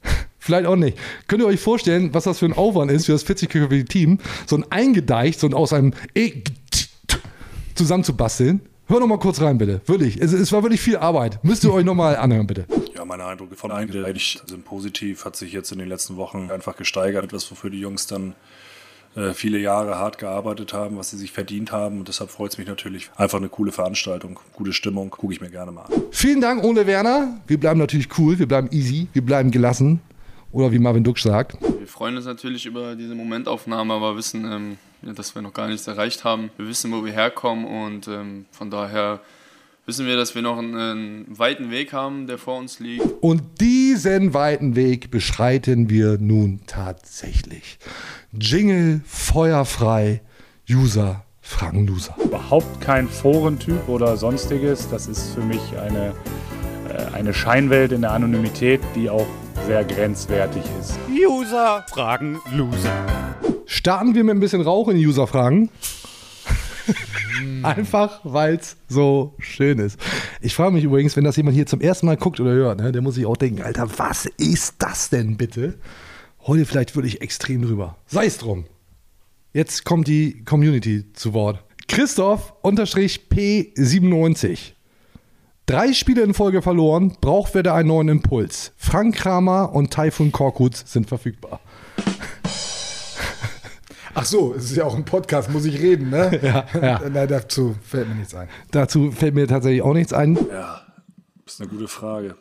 <laughs> Vielleicht auch nicht. Könnt ihr euch vorstellen, was das für ein Aufwand ist für das 40-köpfige Team, so ein eingedeicht, so ein aus einem E zusammenzubasteln? Hör noch mal kurz rein, bitte. Wirklich. Es, es war wirklich viel Arbeit. Müsst ihr euch noch mal anhören, bitte. Ja, meine Eindrücke von eigentlich sind positiv, hat sich jetzt in den letzten Wochen einfach gesteigert. Etwas, wofür die Jungs dann äh, viele Jahre hart gearbeitet haben, was sie sich verdient haben. Und deshalb freut es mich natürlich. Einfach eine coole Veranstaltung, gute Stimmung, gucke ich mir gerne mal an. Vielen Dank, Ole Werner. Wir bleiben natürlich cool, wir bleiben easy, wir bleiben gelassen. Oder wie Marvin Duck sagt. Wir freuen uns natürlich über diese Momentaufnahme, aber wissen, ähm, ja, dass wir noch gar nichts erreicht haben. Wir wissen, wo wir herkommen und ähm, von daher wissen wir, dass wir noch einen, einen weiten Weg haben, der vor uns liegt. Und diesen weiten Weg beschreiten wir nun tatsächlich. Jingle feuerfrei, User fragen Loser. Überhaupt kein Forentyp oder sonstiges. Das ist für mich eine, äh, eine Scheinwelt in der Anonymität, die auch sehr grenzwertig ist. User fragen Loser. Starten wir mit ein bisschen Rauch in die User-Fragen. <laughs> Einfach, weil es so schön ist. Ich frage mich übrigens, wenn das jemand hier zum ersten Mal guckt oder hört, ne, der muss sich auch denken, Alter, was ist das denn bitte? Heute vielleicht wirklich extrem drüber. Sei es drum. Jetzt kommt die Community zu Wort. Christoph unterstrich P97. Drei Spiele in Folge verloren, braucht Werder einen neuen Impuls. Frank Kramer und Taifun Korkut sind verfügbar. Ach so, es ist ja auch ein Podcast, muss ich reden, ne? <laughs> Ja, ja. <laughs> Na, dazu fällt mir nichts ein. Dazu fällt mir tatsächlich auch nichts ein. Ja, ist eine gute Frage.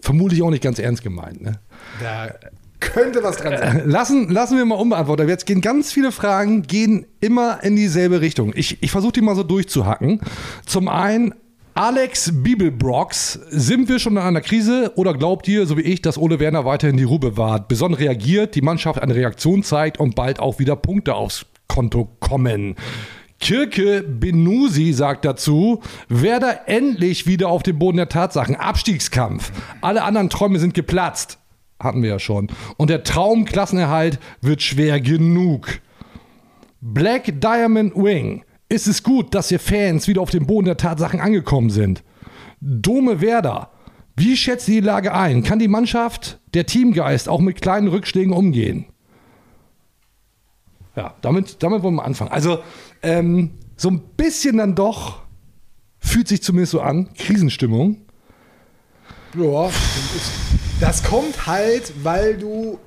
Vermutlich auch nicht ganz ernst gemeint. Ne? Da könnte was dran sein. Lassen, lassen wir mal unbeantwortet. Jetzt gehen ganz viele Fragen, gehen immer in dieselbe Richtung. Ich, ich versuche die mal so durchzuhacken. Zum einen, Alex Bibelbrox, sind wir schon in einer Krise oder glaubt ihr, so wie ich, dass Ole Werner weiterhin die Ruhe bewahrt, besonnen reagiert, die Mannschaft eine Reaktion zeigt und bald auch wieder Punkte aufs Konto kommen? Kirke Benusi sagt dazu, Werder endlich wieder auf dem Boden der Tatsachen. Abstiegskampf. Alle anderen Träume sind geplatzt. Hatten wir ja schon. Und der Traum Klassenerhalt wird schwer genug. Black Diamond Wing. Ist es gut, dass ihr Fans wieder auf dem Boden der Tatsachen angekommen sind? Dome Werder. Wie schätzt ihr die Lage ein? Kann die Mannschaft, der Teamgeist auch mit kleinen Rückschlägen umgehen? Ja, damit, damit wollen wir anfangen. Also, ähm, so ein bisschen dann doch fühlt sich zumindest so an, Krisenstimmung. Ja, das kommt halt, weil du,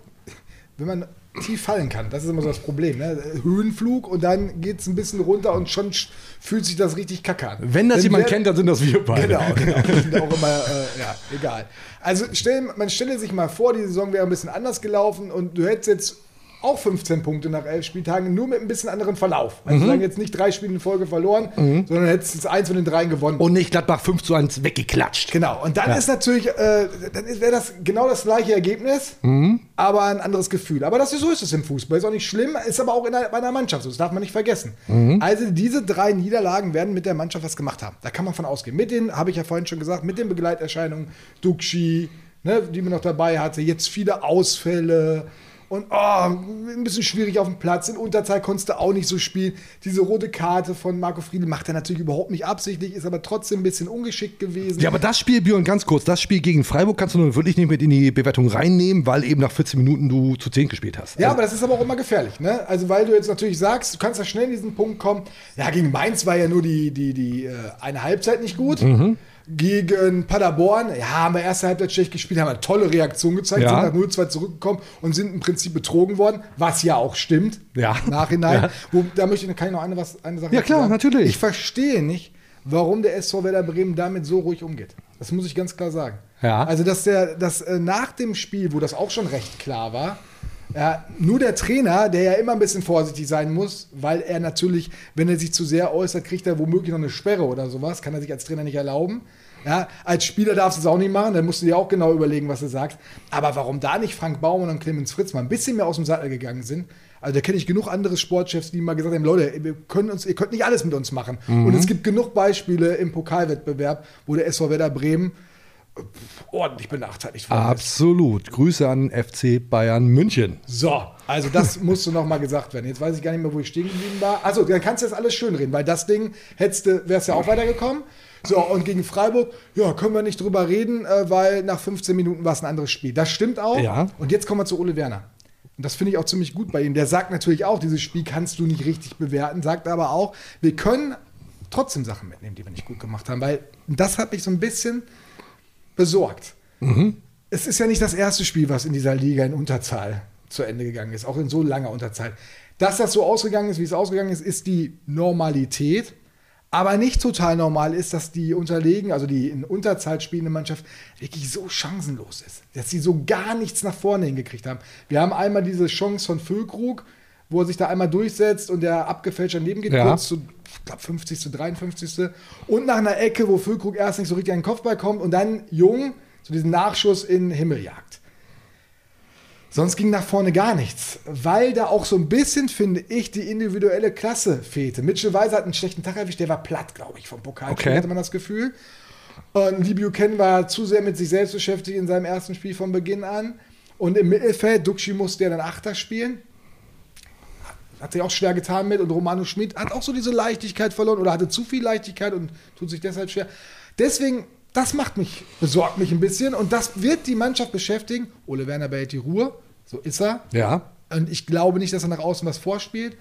wenn man tief fallen kann, das ist immer so das Problem. Ne? Höhenflug und dann geht es ein bisschen runter und schon fühlt sich das richtig kacke an. Wenn das Wenn jemand wer- kennt, dann sind das wir beide. Genau, genau. Die sind auch immer, äh, ja, egal. Also stell, man stelle sich mal vor, die Saison wäre ein bisschen anders gelaufen und du hättest jetzt auch 15 Punkte nach elf Spieltagen, nur mit ein bisschen anderen Verlauf. Also Mhm. sagen jetzt nicht drei Spiele in Folge verloren, sondern hättest jetzt eins von den dreien gewonnen. Und nicht Gladbach 5 zu 1 weggeklatscht. Genau, und dann Ja. ist natürlich, äh, dann wäre das genau das gleiche Ergebnis, Mhm. aber ein anderes Gefühl. Aber das ist, so ist es im Fußball. Ist auch nicht schlimm, ist aber auch in einer, bei einer Mannschaft so. Das darf man nicht vergessen. Mhm. Also diese drei Niederlagen werden mit der Mannschaft was gemacht haben. Da kann man von ausgehen. Mit den, habe ich ja vorhin schon gesagt, mit den Begleiterscheinungen, Duxi, ne, die man noch dabei hatte, jetzt viele Ausfälle. Und oh, ein bisschen schwierig auf dem Platz. In Unterzahl konntest du auch nicht so spielen. Diese rote Karte von Marco Friedl macht er natürlich überhaupt nicht absichtlich, ist aber trotzdem ein bisschen ungeschickt gewesen. Ja, aber das Spiel, Björn, ganz kurz, das Spiel gegen Freiburg kannst du nun wirklich nicht mit in die Bewertung reinnehmen, weil eben nach 14 Minuten du zu 10 gespielt hast. Ja, Also- aber das ist aber auch immer gefährlich, ne? Also, weil du jetzt natürlich sagst, du kannst da schnell in diesen Punkt kommen. Ja, gegen Mainz war ja nur die, die, die äh, eine Halbzeit nicht gut. Mhm. Gegen Paderborn, ja, haben wir erste Halbzeit schlecht gespielt, haben eine tolle Reaktion gezeigt, Ja. sind nach 0-2 zurückgekommen und sind im Prinzip betrogen worden, was ja auch stimmt. Ja. Im Nachhinein. Ja. Wo, da möchte ich, kann ich noch eine, was, eine Sache Ja, klar, sagen. natürlich. Ich verstehe nicht, warum der SV Werder Bremen damit so ruhig umgeht. Das muss ich ganz klar sagen. Ja. Also, dass der, dass äh, nach dem Spiel, wo das auch schon recht klar war, ja, nur der Trainer, der ja immer ein bisschen vorsichtig sein muss, weil er natürlich, wenn er sich zu sehr äußert, kriegt er womöglich noch eine Sperre oder sowas, kann er sich als Trainer nicht erlauben. Ja, als Spieler darfst du es auch nicht machen, dann musst du dir auch genau überlegen, was du sagst. Aber warum da nicht Frank Baumann und Clemens Fritz mal ein bisschen mehr aus dem Sattel gegangen sind, also da kenne ich genug andere Sportchefs, die mal gesagt haben, Leute, wir können uns, ihr könnt nicht alles mit uns machen. Mhm. Und es gibt genug Beispiele im Pokalwettbewerb, wo der SV Werder Bremen ordentlich benachteiligt worden ist. Absolut. Grüße an FC Bayern München. So, also das musste noch mal gesagt werden. Jetzt weiß ich gar nicht mehr, wo ich stehen geblieben war. Also, dann kannst du das alles schön reden, weil das Ding hättest du, wärst ja auch weitergekommen. So, und gegen Freiburg, ja, können wir nicht drüber reden, äh, weil nach 15 Minuten war es ein anderes Spiel. Das stimmt auch. Ja. Und jetzt kommen wir zu Ole Werner. Und das finde ich auch ziemlich gut bei ihm. Der sagt natürlich auch, dieses Spiel kannst du nicht richtig bewerten, sagt aber auch, wir können trotzdem Sachen mitnehmen, die wir nicht gut gemacht haben, weil das hat mich so ein bisschen besorgt. Es ist ja nicht das erste Spiel, was in dieser Liga in Unterzahl zu Ende gegangen ist, auch in so langer Unterzahl. Dass das so ausgegangen ist, wie es ausgegangen ist, ist die Normalität. Aber nicht total normal ist, dass die unterlegen, also die in Unterzahl spielende Mannschaft, wirklich so chancenlos ist. Dass sie so gar nichts nach vorne hingekriegt haben. Wir haben einmal diese Chance von Füllkrug, wo er sich da einmal durchsetzt und der abgefälscht daneben geht, Ja. kurz zu, ich glaube, 50. zu 53. Und nach einer Ecke, wo Füllkrug erst nicht so richtig an den Kopfball kommt und dann Jung so diesen Nachschuss in den Himmel jagt. Sonst ging nach vorne gar nichts, weil da auch so ein bisschen, finde ich, die individuelle Klasse fehlte. Mitchell Weiser hat einen schlechten Tag erwischt, der war platt, glaube ich, vom Pokalspiel, Okay. hatte man das Gefühl. Und Lee Buchanan war zu sehr mit sich selbst beschäftigt in seinem ersten Spiel von Beginn an. Und im Mittelfeld, Duxi musste ja dann Achter spielen. Hat sich auch schwer getan mit. Und Romano Schmidt hat auch so diese Leichtigkeit verloren oder hatte zu viel Leichtigkeit und tut sich deshalb schwer. Deswegen, das macht mich, besorgt mich ein bisschen. Und das wird die Mannschaft beschäftigen. Ole Werner behält die Ruhe. So ist er. Ja. Und ich glaube nicht, dass er nach außen was vorspielt.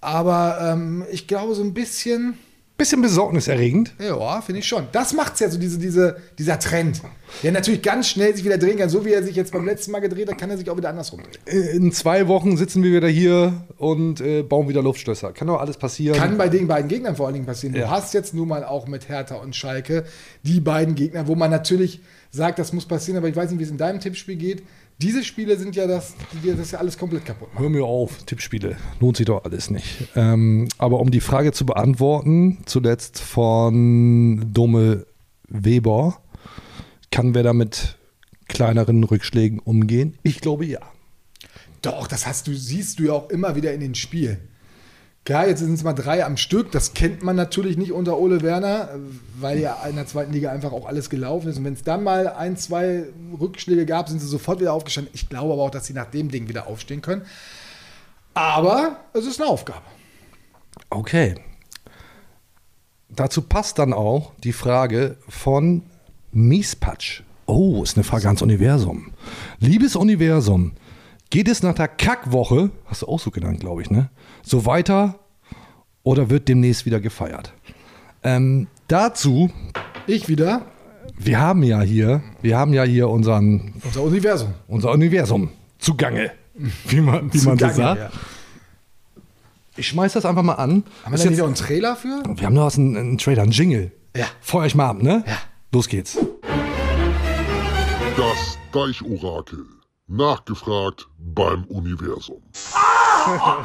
Aber ähm, ich glaube so ein bisschen, bisschen besorgniserregend. Ja, finde ich schon. Das macht's ja so, diese, diese, dieser Trend. Der natürlich ganz schnell sich wieder drehen kann. So wie er sich jetzt beim letzten Mal gedreht hat, kann er sich auch wieder andersrum drehen. In zwei Wochen sitzen wir wieder hier und äh, bauen wieder Luftstößer. Kann doch alles passieren. Kann bei den beiden Gegnern vor allen Dingen passieren. Du Ja. hast jetzt nun mal auch mit Hertha und Schalke die beiden Gegner, wo man natürlich sagt, das muss passieren, aber ich weiß nicht, wie es in deinem Tippspiel geht. Diese Spiele sind ja das, die dir das ja alles komplett kaputt machen. Hör mir auf, Tippspiele. Lohnt sich doch alles nicht. Ähm, aber um die Frage zu beantworten, zuletzt von Dumme Weber, kann wer da mit kleineren Rückschlägen umgehen? Ich glaube ja. Doch, das hast du, siehst du ja auch immer wieder in den Spielen. Klar, jetzt sind es mal drei am Stück. Das kennt man natürlich nicht unter Ole Werner, weil ja in der zweiten Liga einfach auch alles gelaufen ist. Und wenn es dann mal ein, zwei Rückschläge gab, sind sie sofort wieder aufgestanden. Ich glaube aber auch, dass sie nach dem Ding wieder aufstehen können. Aber es ist eine Aufgabe. Okay. Dazu passt dann auch die Frage von Miespatsch. Oh, ist eine Frage ans Universum. Liebes Universum, geht es nach der Kackwoche, hast du auch so genannt, glaube ich, ne? So weiter oder wird demnächst wieder gefeiert? Ähm, dazu. Ich wieder. Wir haben ja hier, wir haben ja hier unseren, Unser Universum. unser Universum zugange, <laughs> wie man, wie man so Zugange, sagt. ja. Ich schmeiß das einfach mal an. Haben wir da auch einen Trailer für? wir haben noch was, einen, einen Trailer, einen Jingle. Ja. Feuer euch mal ab, ne? Ja. Los geht's. Das Deichorakel. Nachgefragt beim Universum. <laughs>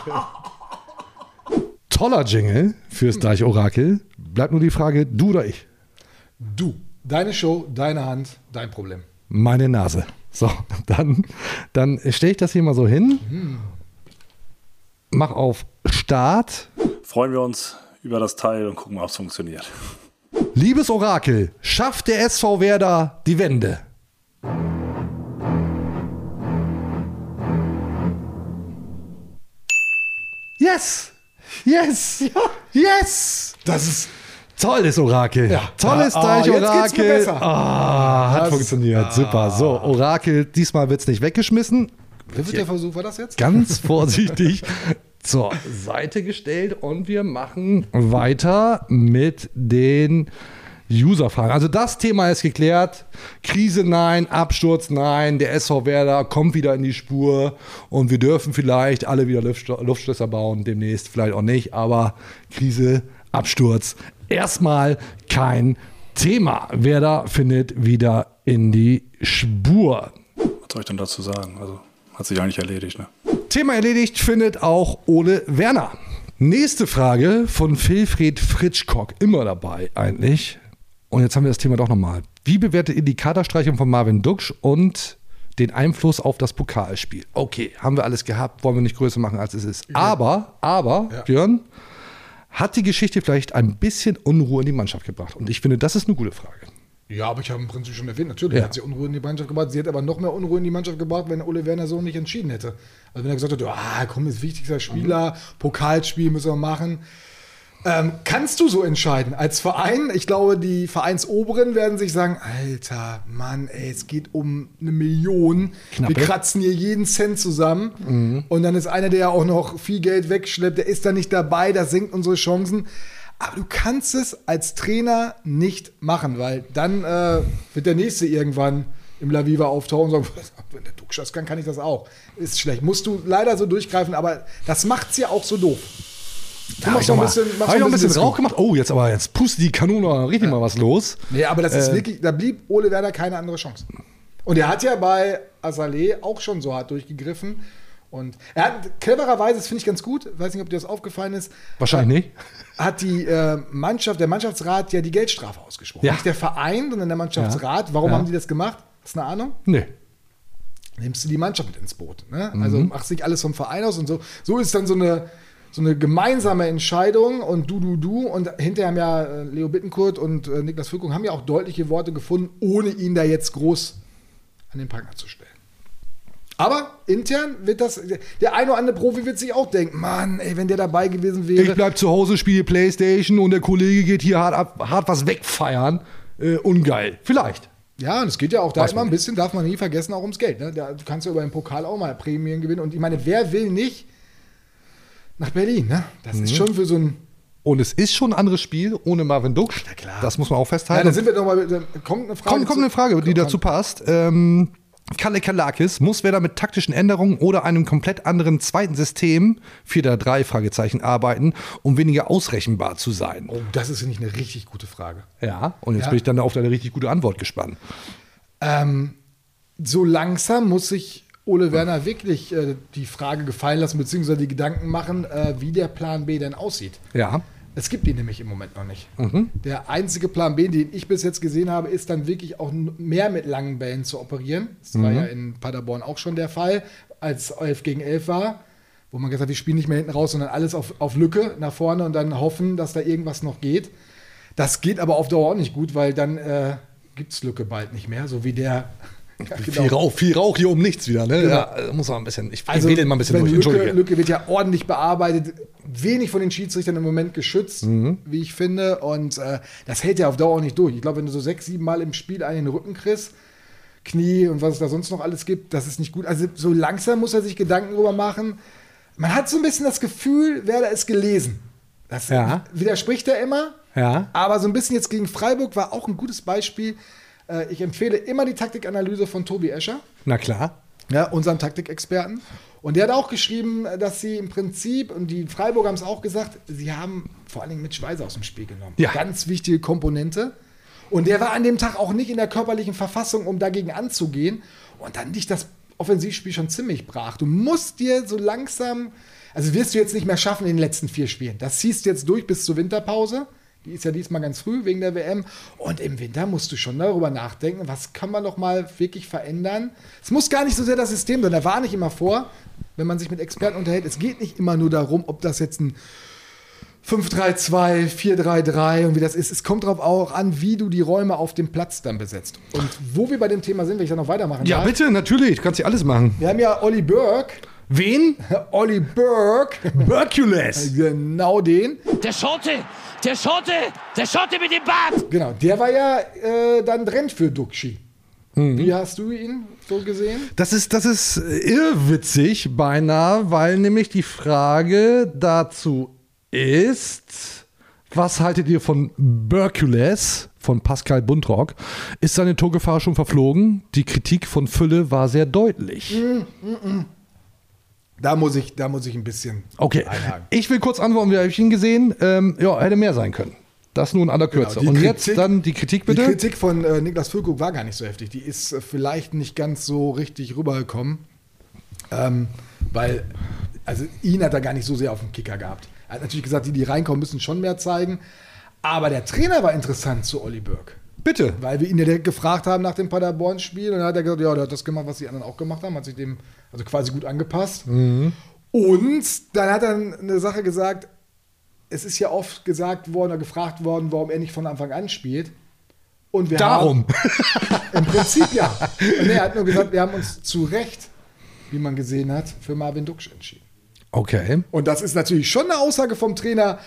Toller Jingle fürs Deichorakel. Bleibt nur die Frage, du oder ich? Du. Deine Show, deine Hand, dein Problem. Meine Nase. So, dann, dann stelle ich das hier mal so hin. Mach auf Start. Freuen wir uns über das Teil und gucken ob es funktioniert. Liebes Orakel, schafft der SV Werder die Wende? Yes! Yes! Yes! Das ist Tolles Orakel. Ja. Tolles Ah, jetzt geht's mir Deichorakel. besser. Ah, hat Das- funktioniert. Super. So, Orakel, diesmal wird es nicht weggeschmissen. Wie wird der Versuch war das jetzt? Ganz <laughs> vorsichtig zur Seite gestellt und wir machen weiter mit den User-Fragen. Also das Thema ist geklärt. Krise nein, Absturz nein, der SV Werder kommt wieder in die Spur und wir dürfen vielleicht alle wieder Luftschlösser bauen, demnächst vielleicht auch nicht, aber Krise, Absturz, erstmal kein Thema. Werder findet wieder in die Spur. Was soll ich denn dazu sagen? Also hat sich eigentlich erledigt, ne? Thema erledigt findet auch Ole Werner. Nächste Frage von Wilfried Fritschkock, immer dabei eigentlich. Und jetzt haben wir das Thema doch nochmal. Wie bewertet ihr die Kaderstreichung von Marvin Duksch und den Einfluss auf das Pokalspiel? Okay, haben wir alles gehabt, wollen wir nicht größer machen, als es ist. Aber, aber, Björn, hat die Geschichte vielleicht ein bisschen Unruhe in die Mannschaft gebracht? Und ich finde, das ist eine gute Frage. Ja, aber ich habe im Prinzip schon erwähnt, natürlich Ja. hat sie Unruhe in die Mannschaft gebracht. Sie hätte aber noch mehr Unruhe in die Mannschaft gebracht, wenn Ole Werner so nicht entschieden hätte. Also wenn er gesagt hätte, ah, komm, ist wichtigster Spieler, Pokalspiel müssen wir machen. Ähm, kannst du so entscheiden als Verein? Ich glaube, die Vereinsoberen werden sich sagen, Alter, Mann, ey, es geht um eine Million. Knappe. Wir kratzen hier jeden Cent zusammen. Und dann ist einer, der ja auch noch viel Geld wegschleppt, der ist da nicht dabei, das senkt unsere Chancen. Aber du kannst es als Trainer nicht machen, weil dann äh, wird der Nächste irgendwann im La Viva auftauchen und sagen, <laughs> wenn der Duxch das kann, kann ich das auch. Ist schlecht. Musst du leider so durchgreifen, aber das macht's ja auch so doof. Da habe ich noch mal, hab ich noch ein bisschen Rauch gemacht. Oh, jetzt aber, jetzt pustet die Kanone richtig mal was los. Nee, aber das ist Äh, wirklich, da blieb Ole Werner keine andere Chance. Und er hat ja bei Azaleh auch schon so hart durchgegriffen. Und er hat clevererweise, das finde ich ganz gut, weiß nicht, ob dir das aufgefallen ist, Wahrscheinlich nicht. hat die äh, Mannschaft, der Mannschaftsrat ja die Geldstrafe ausgesprochen. Ja. Nicht der Verein, sondern der Mannschaftsrat. Warum Ja. haben die das gemacht? Hast du eine Ahnung? Nee. nimmst du die Mannschaft mit ins Boot. Ne? Also Mhm. machst nicht alles vom Verein aus und so. So ist dann so eine, so eine gemeinsame Entscheidung und du, du, du. Und hinterher haben ja äh, Leo Bittenkurt und äh, Niklas Füllkrug haben ja auch deutliche Worte gefunden, ohne ihn da jetzt groß an den Partner zu stellen. Aber intern wird das, der ein oder andere Profi wird sich auch denken, Mann, ey, wenn der dabei gewesen wäre. Ich bleib zu Hause, spiele Playstation und der Kollege geht hier hart, ab, hart was wegfeiern. Äh, ungeil. Vielleicht. Ja, und es geht ja auch da immer ein bisschen, darf man nie vergessen, auch ums Geld. Ne? Da, du kannst ja über den Pokal auch mal Prämien gewinnen. Und ich meine, wer will nicht nach Berlin? Ne? Das ist Mhm. schon für so einen Und es ist schon ein anderes Spiel ohne Marvin Duksch. Das muss man auch Ja, festhalten. dann sind wir nochmal. Kommt eine Frage. Kommt, kommt eine Frage, die kommt- dazu passt. Ähm, Kalle Kalakis, muss Werder mit taktischen Änderungen oder einem komplett anderen zweiten System, 4-3 Fragezeichen, arbeiten, um weniger ausrechenbar zu sein? Oh, das ist nicht eine richtig gute Frage. Ja, und jetzt Ja. bin ich dann auf deine richtig gute Antwort gespannt. Ähm, so langsam muss sich Ole Werner wirklich äh, die Frage gefallen lassen, beziehungsweise die Gedanken machen, äh, wie der Plan B denn aussieht. Ja. Es gibt ihn nämlich im Moment noch nicht. Mhm. Der einzige Plan B, den ich bis jetzt gesehen habe, ist dann wirklich auch mehr mit langen Bällen zu operieren. Das war Mhm. ja in Paderborn auch schon der Fall, als 11 gegen 11 war, wo man gesagt hat, wir spielen nicht mehr hinten raus, sondern alles auf, auf Lücke nach vorne und dann hoffen, dass da irgendwas noch geht. Das geht aber auf Dauer auch nicht gut, weil dann äh, gibt es Lücke bald nicht mehr, so wie der. Ja, genau. Viel, Rauch, viel Rauch hier um nichts wieder, ne? Genau. Ja, äh, muss man ein bisschen, ich Also, rede mal ein bisschen durch, Lücke. Lücke wird ja ordentlich bearbeitet, wenig von den Schiedsrichtern im Moment geschützt, Mhm. wie ich finde. Und äh, das hält ja auf Dauer auch nicht durch. Ich glaube, wenn du so sechs, sieben Mal im Spiel einen in den Rücken kriegst, Knie und was es da sonst noch alles gibt, das ist nicht gut. Also so langsam muss er sich Gedanken drüber machen. Man hat so ein bisschen das Gefühl, Werder ist gelesen. Das Ja. widerspricht er immer. Ja. Aber so ein bisschen jetzt gegen Freiburg war auch ein gutes Beispiel. Äh, Ich empfehle immer die Taktikanalyse von Tobi Escher Na klar. ja, unseren Taktikexperten. Und der hat auch geschrieben, dass sie im Prinzip, und die Freiburger haben es auch gesagt, sie haben vor allen Dingen mit Schweizer aus dem Spiel genommen. Ja. Ganz wichtige Komponente. Und der war an dem Tag auch nicht in der körperlichen Verfassung, um dagegen anzugehen. Und dann liegt das Offensivspiel schon ziemlich brach. Du musst dir so langsam, also wirst du jetzt nicht mehr schaffen in den letzten vier Spielen. Das ziehst du jetzt durch bis zur Winterpause. Die ist ja diesmal ganz früh wegen der WM. Und im Winter musst du schon darüber nachdenken, was kann man noch mal wirklich verändern. Es muss gar nicht so sehr das System sein. Da warne ich immer vor, wenn man sich mit Experten unterhält. Es geht nicht immer nur darum, ob das jetzt ein 5-3-2, 4-3-3 und wie das ist. Es kommt darauf auch an, wie du die Räume auf dem Platz dann besetzt. Und wo wir bei dem Thema sind, wenn ich da noch weitermachen Ja, darf. bitte, natürlich, du kannst ja alles machen. Wir haben ja Olli Burke. Wen? <laughs> Olli Burke. Hercules. <laughs> Genau den. Der Schotte, der Schotte, der Schotte mit dem Bart. Genau, der war ja äh, dann Trend für Duxi. Mhm. Wie hast du ihn so gesehen? Das ist, das ist irrwitzig beinahe, weil nämlich die Frage dazu ist, was haltet ihr von Berkules von Pascal Buntrock? Ist seine Torgefahr schon verflogen? Die Kritik von Fülle war sehr deutlich. Mm, mm, mm. Da muss ich, da muss ich ein bisschen Okay, einhaken. ich will kurz antworten, wie habe ich ihn gesehen? Ähm, ja, hätte mehr sein können. Das nur in aller Kürze. Genau, Und jetzt Kritik- dann die Kritik bitte. Die Kritik von äh, Niklas Füllkrug war gar nicht so heftig. Die ist äh, vielleicht nicht ganz so richtig rübergekommen. Ähm, weil, also ihn hat er gar nicht so sehr auf dem Kicker gehabt. Er hat natürlich gesagt, die, die reinkommen, müssen schon mehr zeigen. Aber der Trainer war interessant zu Olli Burke. Bitte. Weil wir ihn ja direkt gefragt haben nach dem Paderborn-Spiel. Und dann hat er gesagt, ja, der hat das gemacht, was die anderen auch gemacht haben. Hat sich dem also quasi gut angepasst. Mhm. Und dann hat er eine Sache gesagt, es ist ja oft gesagt worden oder gefragt worden, warum er nicht von Anfang an spielt. Und wir Darum. Haben, <laughs> Im Prinzip ja. Und er hat nur gesagt, wir haben uns zu Recht, wie man gesehen hat, für Marvin Duksch entschieden. Okay. Und das ist natürlich schon eine Aussage vom Trainer.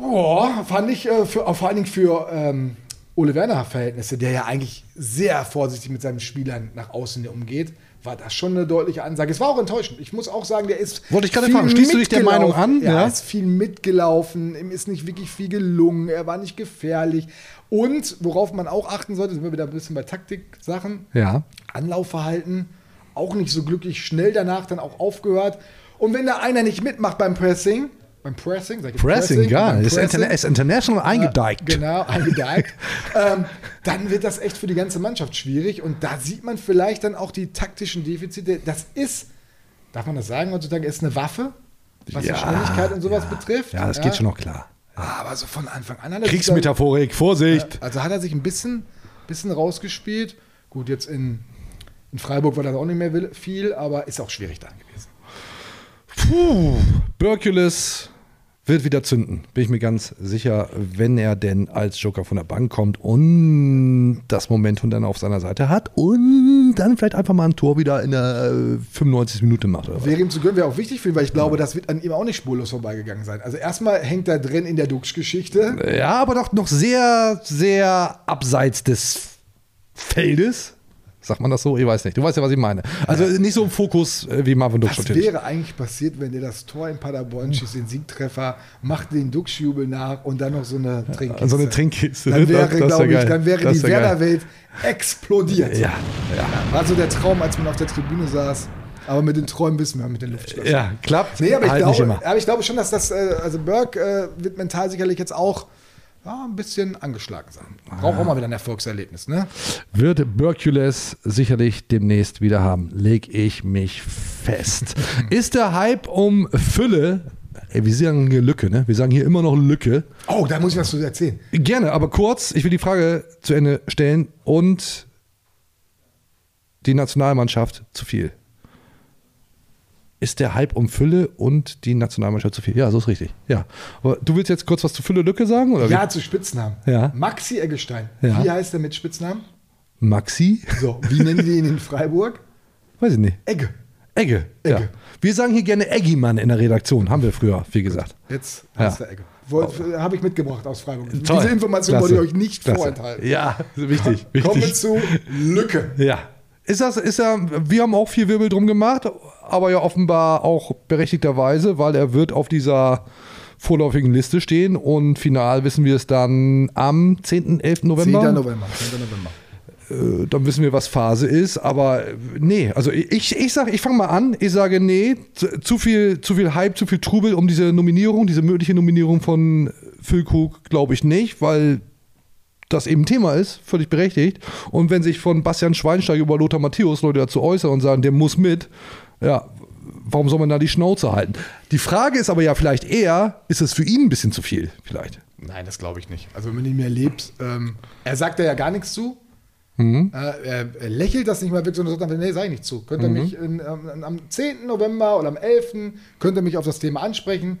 Boah, fand ich äh, für, vor allen Dingen für ähm, Ole Werner Verhältnisse, der ja eigentlich sehr vorsichtig mit seinen Spielern nach außen umgeht, war das schon eine deutliche Ansage. Es war auch enttäuschend. Ich muss auch sagen, der ist. Wollte ich gerade fragen, schließt du dich der. Meinung an? Ja, Ja. ist viel mitgelaufen. Ihm ist nicht wirklich viel gelungen. Er war nicht gefährlich. Und worauf man auch achten sollte, sind wir wieder ein bisschen bei Taktik-Sachen. Ja. Anlaufverhalten, auch nicht so glücklich, schnell danach dann auch aufgehört. Und wenn da einer nicht mitmacht beim Pressing, beim Pressing, sag ich jetzt Pressing, ja, beim ist, Pressing, interna ist international eingedeicht. Genau, eingedeicht. <laughs> ähm, dann wird das echt für die ganze Mannschaft schwierig. Und da sieht man vielleicht dann auch die taktischen Defizite. Das ist, darf man das sagen heutzutage, ist eine Waffe, was Ja, die Schnelligkeit und sowas betrifft. Ja, das geht schon noch klar. Aber so von Anfang an hat Kriegsmetaphorik, Vorsicht. dann- Also hat er sich ein bisschen, bisschen rausgespielt. Gut, jetzt in, in Freiburg war das auch nicht mehr viel, aber ist auch schwierig dann gewesen. Puh, Berkules wird wieder zünden, bin ich mir ganz sicher, wenn er denn als Joker von der Bank kommt und das Momentum dann auf seiner Seite hat und dann vielleicht einfach mal ein Tor wieder in der äh, 95. Minute macht. Oder. Wäre ihm zu gönnen, wäre auch wichtig für ihn, weil ich glaube, das wird an ihm auch nicht spurlos vorbeigegangen sein. Also erstmal hängt er drin in der Dux-Geschichte. Ja, aber doch noch sehr, sehr abseits des Feldes. Sagt man das so? Ich weiß nicht. Du weißt ja, was ich meine. Also nicht so im Fokus äh, wie Marvin Duksch Was wäre eigentlich passiert, wenn der das Tor in Paderborn schießt, den Siegtreffer, macht den Duxjubel nach und dann noch so eine Trinkkiste? So eine Trinkkiste. Dann wäre, glaube ich, dann wäre die. Werder-Welt explodiert. Ja, ja. War so der Traum, als man auf der Tribüne saß. Aber mit den Träumen wissen wir, mit den Luftschlössern. Ja, klappt. Nee, aber ich, halt glaube, aber ich glaube schon, dass das, äh, also Burke äh, wird mental sicherlich jetzt auch ja, ein bisschen angeschlagen sein. Braucht auch mal wieder ein Erfolgserlebnis, ne? Wird Berkules sicherlich demnächst wieder haben. Leg ich mich fest. <laughs> Ist der Hype um Fülle, ey, wir sagen hier Lücke, ne? Wir sagen hier immer noch Lücke. Oh, da muss ich was zu erzählen. Gerne, aber kurz, ich will die Frage zu Ende stellen. Und die Nationalmannschaft zu viel? Ist der Hype um Fülle und die Nationalmannschaft zu viel? Ja, so ist richtig. Ja. Aber du willst jetzt kurz was zu Fülle Lücke sagen? Oder Ja, wie? zu Spitznamen. Ja. Maxi Eggestein. Ja. Wie heißt der mit Spitznamen? Maxi? So, wie nennen die ihn in Freiburg? Weiß ich nicht. Egge. Egge. Ja. Wir sagen hier gerne Eggimann in der Redaktion, haben wir früher viel gesagt. Jetzt Ja. heißt der Egge. Wollt- Habe ich mitgebracht aus Freiburg. Toll. Diese Information Klasse. wollte ich euch nicht Klasse. vorenthalten. Ja, wichtig. wichtig. Kommen wir zu Lücke. Ja. Ist das, ist ja, wir haben auch viel Wirbel drum gemacht, aber ja offenbar auch berechtigterweise, weil er wird auf dieser vorläufigen Liste stehen und final wissen wir es dann am 10., 11. 10. November. November. 10. November. Äh, dann wissen wir, was Phase ist. Aber äh, nee, also ich, ich sage, ich fange mal an. Ich sage, nee, zu, zu viel, zu viel Hype, zu viel Trubel um diese Nominierung, diese mögliche Nominierung von Füllkrug, glaube ich nicht, weil das eben Thema ist, völlig berechtigt. Und wenn sich von Bastian Schweinsteiger über Lothar Matthäus Leute dazu äußern und sagen, der muss mit, ja, warum soll man da die Schnauze halten? Die Frage ist aber ja vielleicht eher, ist es für ihn ein bisschen zu viel, vielleicht? Nein, das glaube ich nicht. Also wenn man ihn mehr lebt, ähm, er sagt da ja gar nichts zu. Mhm. Äh, er, lächelt das nicht mal weg, sondern sagt einfach, nee, sag ich nicht zu. Könnt ihr Mhm. mich in, ähm, am 10. November oder am 11. könnt ihr mich auf das Thema ansprechen.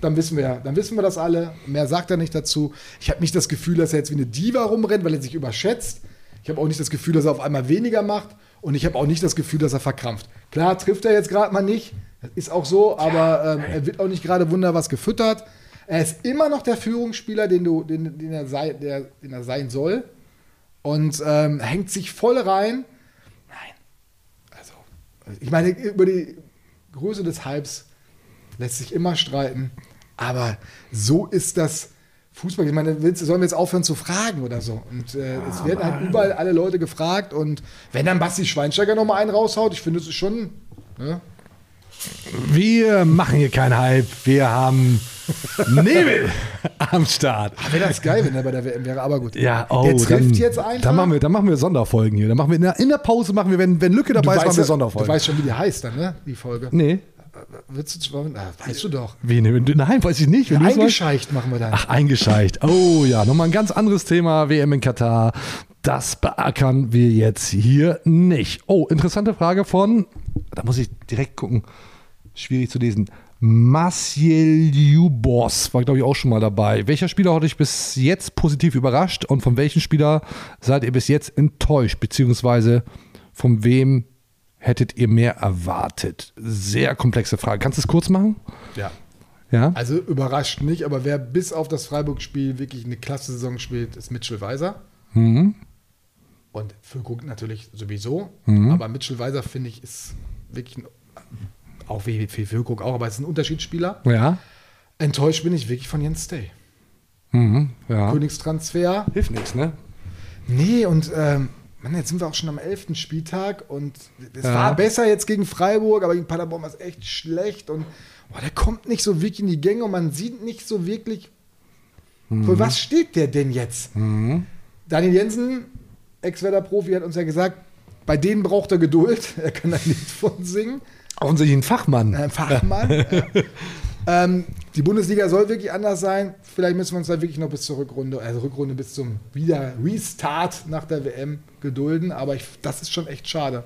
Dann wissen wir, dann wissen wir das alle. Mehr sagt er nicht dazu. Ich habe nicht das Gefühl, dass er jetzt wie eine Diva rumrennt, weil er sich überschätzt. Ich habe auch nicht das Gefühl, dass er auf einmal weniger macht. Und ich habe auch nicht das Gefühl, dass er verkrampft. Klar, trifft er jetzt gerade mal nicht. Das ist auch so, aber ähm, er wird auch nicht gerade wunder was gefüttert. Er ist immer noch der Führungsspieler, den, du, den, den, er, sei, der, den er sein soll. Und ähm, hängt sich voll rein. Nein. Also, ich meine, über die Größe des Hypes lässt sich immer streiten. Aber so ist das Fußball. Ich meine, willst, sollen wir jetzt aufhören zu fragen oder so? Und äh, es werden halt überall alle Leute gefragt. Und wenn dann Basti Schweinsteiger nochmal einen raushaut, ich finde, es ist schon. Ne? Wir machen hier keinen Hype. Wir haben <laughs> Nebel am Start. Ah, Wäre das geil, wenn er bei der WM wäre, aber gut. Ja, oh, der trifft dann, jetzt einfach. Dann machen, wir, dann machen wir Sonderfolgen hier. Dann machen wir in der, in der Pause machen wir, wenn, wenn Lücke dabei ist, machen wir ja- Sonderfolgen. Du weißt schon, wie die heißt dann, ne? Die Folge. nee. Willst du, ah, weißt du doch. Ne, nein, weiß ich nicht. Weißt. Eingescheicht machen wir dann. Ach, eingescheicht. Oh ja, nochmal ein ganz anderes Thema. WM in Katar. Das beackern wir jetzt hier nicht. Oh, interessante Frage von, da muss ich direkt gucken, schwierig zu lesen. Maciel Ljubos war, glaube ich, auch schon mal dabei. Welcher Spieler hat euch bis jetzt positiv überrascht und von welchem Spieler seid ihr bis jetzt enttäuscht? Beziehungsweise von wem hättet ihr mehr erwartet? Sehr komplexe Frage. Kannst du es kurz machen? Ja. Ja. Also überrascht nicht, aber wer bis auf das Freiburg-Spiel wirklich eine klasse Saison spielt, ist Mitchell Weiser. Mhm. Und Füllkrug natürlich sowieso. Mhm. Aber Mitchell Weiser, finde ich, ist wirklich ein, auch wie wie Füllkrug auch, aber es ist ein Unterschiedsspieler. Ja. Enttäuscht bin ich wirklich von Jens Stay. Mhm. Ja. Königstransfer. Hilft nichts, ne? Nee, und ähm, Mann, jetzt sind wir auch schon am 11. Spieltag und es Ja. war besser jetzt gegen Freiburg, aber gegen Paderborn war es echt schlecht und boah, der kommt nicht so wirklich in die Gänge und man sieht nicht so wirklich, für was steht der denn jetzt? Mhm. Daniel Jensen, Ex-Werder-Profi, hat uns ja gesagt, bei denen braucht er Geduld, <laughs> er kann da nicht von singen. Offensichtlich ein Fachmann. Ein Fachmann. <laughs> ja. Ähm, die Bundesliga soll wirklich anders sein. Vielleicht müssen wir uns da wirklich noch bis zur Rückrunde, also Rückrunde bis zum wieder Restart nach der WM gedulden. Aber ich, das ist schon echt schade.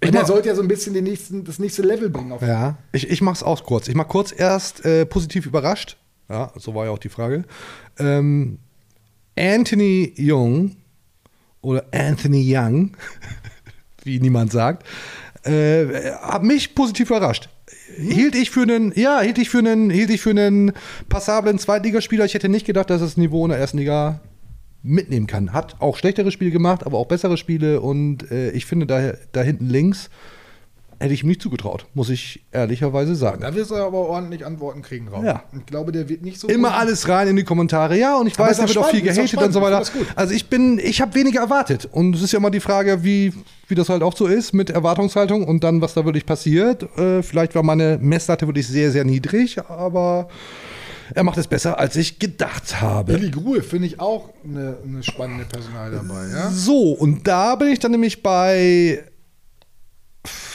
Ich Und er mach- sollte ja so ein bisschen den nächsten, das nächste Level bringen. Ja, ich, ich mach's auch kurz. Ich mach kurz erst äh, positiv überrascht. Ja, so war ja auch die Frage. Ähm, Anthony Young oder Anthony Young, <laughs> wie niemand sagt, äh, hat mich positiv überrascht. Hielt ich für einen, ja, hielt ich für einen, hielt ich für einen passablen Zweitligaspieler. Ich hätte nicht gedacht, dass das Niveau in der ersten Liga mitnehmen kann. Hat auch schlechtere Spiele gemacht, aber auch bessere Spiele und äh, ich finde da, da hinten links hätte ich ihm nicht zugetraut, muss ich ehrlicherweise sagen. Da wirst du aber ordentlich Antworten kriegen drauf. Ja. Ich glaube, der wird nicht so. Immer alles rein in die Kommentare. Ja, und ich Aber weiß, da wird auch viel gehatet und so weiter. Also ich bin, ich habe weniger erwartet. Und es ist ja immer die Frage, wie, wie das halt auch so ist mit Erwartungshaltung und dann, was da wirklich passiert. Äh, vielleicht war meine Messlatte wirklich sehr, sehr niedrig, aber er macht es besser, als ich gedacht habe. Billy Gruhe finde ich auch eine, eine spannende Personal dabei. Ja? So, und da bin ich dann nämlich bei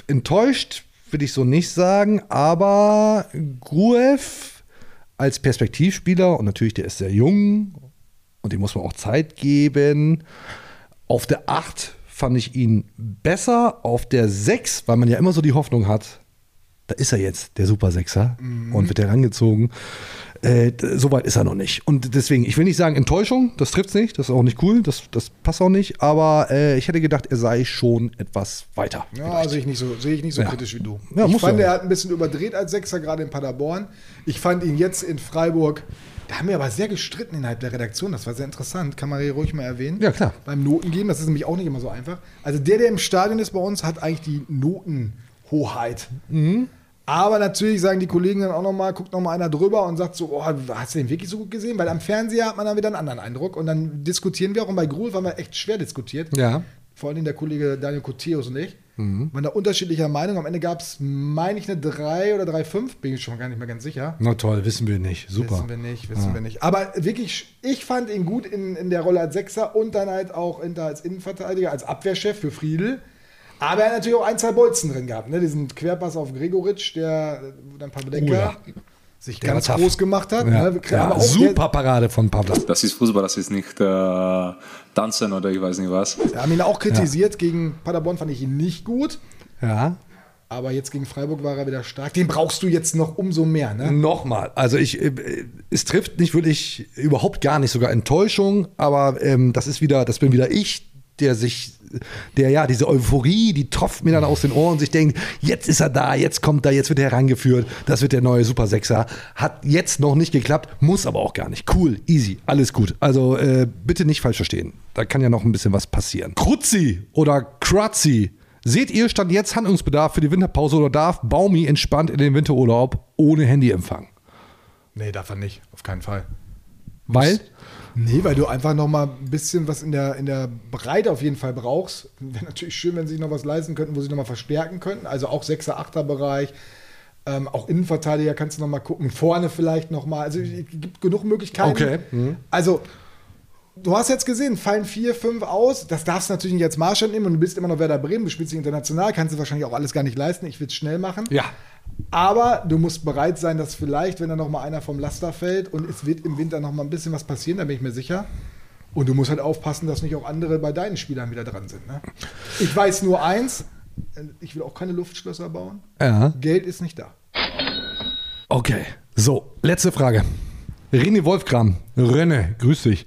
enttäuscht, will ich so nicht sagen, aber Gruev als Perspektivspieler und natürlich der ist sehr jung und dem muss man auch Zeit geben. Auf der 8 fand ich ihn besser, auf der 6, weil man ja immer so die Hoffnung hat, da ist er jetzt, der Super Sechser, und wird herangezogen. Äh, d- so weit ist er noch nicht. Und deswegen, ich will nicht sagen Enttäuschung, das trifft nicht, das ist auch nicht cool, das, das passt auch nicht, aber äh, ich hätte gedacht, er sei schon etwas weiter. Ja, sehe ich nicht so, sehe ich nicht so Ja. kritisch wie du. Ja, ich fand, ja. er hat ein bisschen überdreht als Sechser, gerade in Paderborn. Ich fand ihn jetzt in Freiburg, da haben wir aber sehr gestritten innerhalb der Redaktion. Das war sehr interessant. Kann man hier ruhig mal erwähnen. Ja, klar. Beim Noten geben, das ist nämlich auch nicht immer so einfach. Also der, der im Stadion ist bei uns, hat eigentlich die Notenhoheit. Mhm. Aber natürlich sagen die Kollegen dann auch nochmal, guckt nochmal einer drüber und sagt so, oh, hast du den wirklich so gut gesehen? Weil am Fernseher hat man dann wieder einen anderen Eindruck. Und dann diskutieren wir auch. Und bei Gruhl haben wir echt schwer diskutiert. Ja. Vor allem der Kollege Daniel Koteus und ich. Mhm. waren da unterschiedlicher Meinung. Am Ende gab es, meine ich, eine 3 oder 3,5. Bin ich schon gar nicht mehr ganz sicher. Na toll, wissen wir nicht. Super. Wissen wir nicht, wissen Ja. wir nicht. Aber wirklich, ich fand ihn gut in, in der Rolle als Sechser und dann halt auch als Innenverteidiger, als Abwehrchef für Friedel. Aber er hat natürlich auch ein, zwei Bolzen drin gehabt. Ne? Diesen Querpass auf Gregoritsch, der dann Pavlenka Oh ja. sich Der ganz groß gemacht hat. Ja. Ne? Ja, super Parade von Pavla. Das ist Fußball, das ist nicht äh, Tanzen oder ich weiß nicht was. Wir haben ihn auch kritisiert. Gegen Paderborn fand ich ihn nicht gut. Ja. Aber jetzt gegen Freiburg war er wieder stark. Den brauchst du jetzt noch umso mehr. Ne? Nochmal, also ich, äh, es trifft nicht wirklich überhaupt gar nicht sogar Enttäuschung, aber ähm, das ist wieder, das bin wieder ich, der sich, der ja diese Euphorie, die tropft mir dann aus den Ohren und sich denkt, jetzt ist er da, jetzt kommt er, jetzt wird er herangeführt, das wird der neue Super Sechser. Hat jetzt noch nicht geklappt, muss aber auch gar nicht. Cool, easy, alles gut. Also äh, bitte nicht falsch verstehen. Da kann ja noch ein bisschen was passieren. Krutzi oder Kratzi. Seht ihr, stand jetzt Handlungsbedarf für die Winterpause oder darf Baumi entspannt in den Winterurlaub ohne Handyempfang? Nee, darf er nicht. Auf keinen Fall. Weil? Nee, weil du einfach noch mal ein bisschen was in der, in der Breite auf jeden Fall brauchst. Wäre natürlich schön, wenn sie sich noch was leisten könnten, wo sie noch mal verstärken könnten. Also auch 6er, 8er Bereich. Ähm, auch Innenverteidiger kannst du noch mal gucken. Vorne vielleicht noch mal. Also es gibt genug Möglichkeiten. Okay. Mhm. Also du hast jetzt gesehen, fallen vier, fünf aus. Das darfst du natürlich nicht als Maßstab nehmen und du bist immer noch Werder Bremen, du spielst dich international, kannst du wahrscheinlich auch alles gar nicht leisten. Ich will es schnell machen. Ja. Aber du musst bereit sein, dass vielleicht, wenn da noch mal einer vom Laster fällt und es wird im Winter noch mal ein bisschen was passieren, da bin ich mir sicher. Und du musst halt aufpassen, dass nicht auch andere bei deinen Spielern wieder dran sind. Ne? Ich weiß nur eins, ich will auch keine Luftschlösser bauen. Ja. Geld ist nicht da. Okay, so, letzte Frage. René Wolfgram, Renne, grüß dich.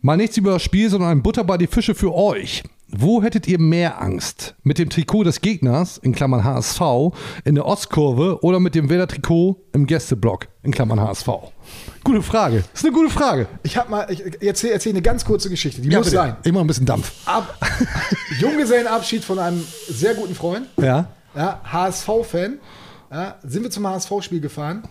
Mal nichts über das Spiel, sondern ein Butter bei die Fische für euch. Wo hättet ihr mehr Angst? Mit dem Trikot des Gegners, in Klammern HSV, in der Ostkurve oder mit dem Werder-Trikot im Gästeblock, in Klammern HSV? Gute Frage. Das ist eine gute Frage. Ich habe mal, ich erzähle erzähl eine ganz kurze Geschichte. Die Ja, muss bitte. sein. Immer ein bisschen Dampf. Ab, <laughs> Junggesellenabschied von einem sehr guten Freund. Ja. Ja, HSV-Fan. Ja, sind wir zum HSV-Spiel gefahren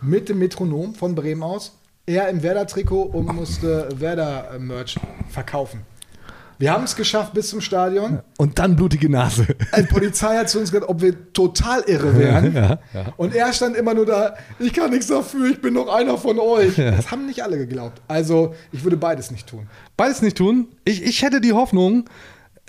mit dem Metronom von Bremen aus. Er im Werder-Trikot und musste Werder-Merch verkaufen. Wir haben es geschafft bis zum Stadion. Und dann blutige Nase. Die Polizei hat zu uns gesagt, ob wir total irre wären. Ja, ja. Und er stand immer nur da, ich kann nichts dafür, ich bin doch einer von euch. Ja. Das haben nicht alle geglaubt. Also, ich würde beides nicht tun. Beides nicht tun. Ich, ich hätte die Hoffnung,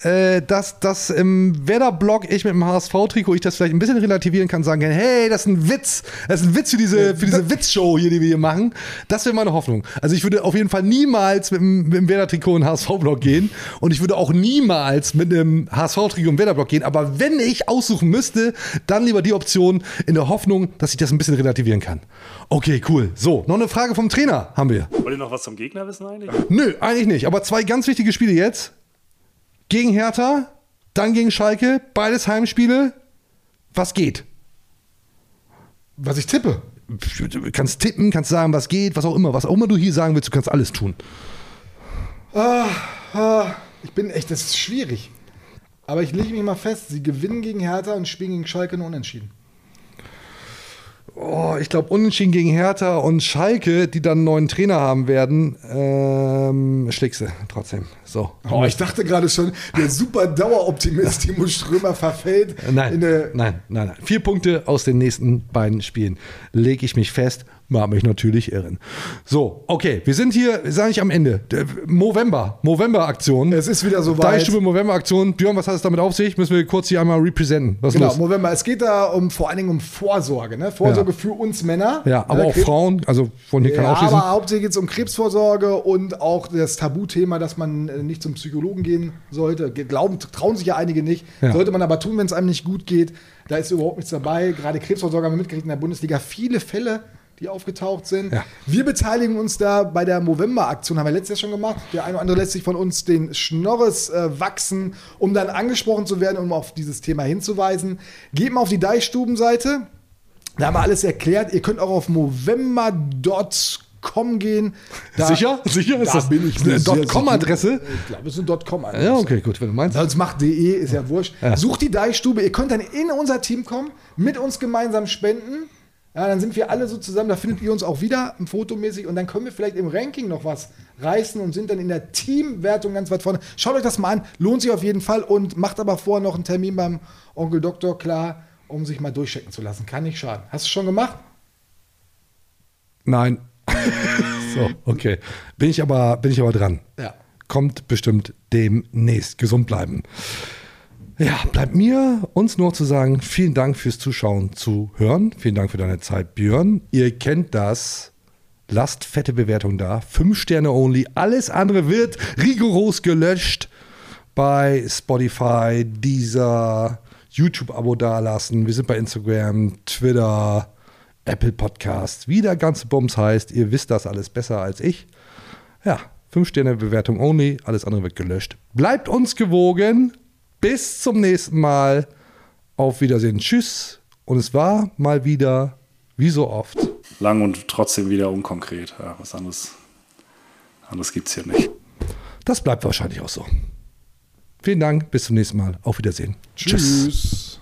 äh, dass, dass im Werder-Blog ich mit dem HSV-Trikot ich das vielleicht ein bisschen relativieren kann, sagen kann, hey, das ist ein Witz. Das ist ein Witz für diese, für diese Witzshow hier, die wir hier machen. Das wäre meine Hoffnung. Also ich würde auf jeden Fall niemals mit dem, mit dem Werder-Trikot in den HSV-Blog gehen und ich würde auch niemals mit einem HSV-Trikot im Werder-Blog gehen. Aber wenn ich aussuchen müsste, dann lieber die Option in der Hoffnung, dass ich das ein bisschen relativieren kann. Okay, cool. So, noch eine Frage vom Trainer haben wir. Wollt ihr noch was zum Gegner wissen eigentlich? Nö, eigentlich nicht. Aber zwei ganz wichtige Spiele jetzt. Gegen Hertha, dann gegen Schalke, beides Heimspiele. Was geht? Was ich tippe. Du kannst tippen, kannst sagen, was geht, was auch immer. Was auch immer du hier sagen willst, du kannst alles tun. Ah, ah, ich bin echt, das ist schwierig. Aber ich lege mich mal fest, sie gewinnen gegen Hertha und spielen gegen Schalke nur unentschieden. Oh, ich glaube, Unentschieden gegen Hertha und Schalke, die dann einen neuen Trainer haben werden, ähm, schlägst du trotzdem. So. Oh, ich dachte gerade schon, der super Daueroptimist <laughs> Timo Strömer verfällt. Nein, nein, nein, nein. Vier Punkte aus den nächsten beiden Spielen. Lege ich mich fest. Mag mich natürlich irren. So, okay, wir sind hier, sage ich am Ende. Movember, Movember-Aktion. Es ist wieder soweit. Deichstube Movember-Aktion. Björn, was hat es damit auf sich? Müssen wir kurz hier einmal representen. Was Genau, los? November. Es geht da um vor allen Dingen um Vorsorge. Ne? Vorsorge Ja. für uns Männer. Ja, aber Ne, auch Krebs- Frauen, also von hier kann Ja, ausschließen. aber hauptsächlich geht es um Krebsvorsorge und auch das Tabuthema, dass man äh, nicht zum Psychologen gehen sollte. Glauben, trauen sich ja einige nicht. Ja. Sollte man aber tun, wenn es einem nicht gut geht. Da ist überhaupt nichts dabei. Gerade Krebsvorsorge haben wir mitgekriegt in der Bundesliga. Viele Fälle, die aufgetaucht sind. Ja. Wir beteiligen uns da bei der Movember-Aktion, haben wir letztes Jahr schon gemacht. Der eine oder andere lässt sich von uns den Schnorres äh, wachsen, um dann angesprochen zu werden, um auf dieses Thema hinzuweisen. Geht mal auf die Deichstuben-Seite. Da haben wir alles erklärt. Ihr könnt auch auf movember.com gehen. Da, Sicher? Sicher? Ist da das bin ich eine .com-Adresse? Ich glaube, es ist eine .com-Adresse. Ja, okay, gut, wenn du meinst. Sonst macht de, ist ja wurscht. Ja. Sucht die Deichstube. Ihr könnt dann in unser Team kommen, mit uns gemeinsam spenden. Ja, dann sind wir alle so zusammen, da findet ihr uns auch wieder fotomäßig und dann können wir vielleicht im Ranking noch was reißen und sind dann in der Teamwertung ganz weit vorne. Schaut euch das mal an, lohnt sich auf jeden Fall und macht aber vorher noch einen Termin beim Onkel Doktor klar, um sich mal durchchecken zu lassen. Kann nicht schaden. Hast du schon gemacht? Nein. <laughs> so, okay. Bin ich aber, bin ich aber dran. Ja. Kommt bestimmt demnächst. Gesund bleiben. Ja, bleibt mir uns nur zu sagen, vielen Dank fürs Zuschauen, zu hören. Vielen Dank für deine Zeit, Björn. Ihr kennt das. Lasst fette Bewertung da. Fünf Sterne only. Alles andere wird rigoros gelöscht bei Spotify, dieser YouTube-Abo dalassen. Wir sind bei Instagram, Twitter, Apple Podcasts. Wie der ganze Bums heißt, ihr wisst das alles besser als ich. Ja, 5 Sterne Bewertung only, alles andere wird gelöscht. Bleibt uns gewogen. Bis zum nächsten Mal. Auf Wiedersehen. Tschüss. Und es war mal wieder, wie so oft, Lang und trotzdem wieder unkonkret. Ja, was anderes, anderes gibt es hier nicht. das bleibt wahrscheinlich auch so. Vielen Dank, bis zum nächsten Mal. Auf Wiedersehen. Tschüss.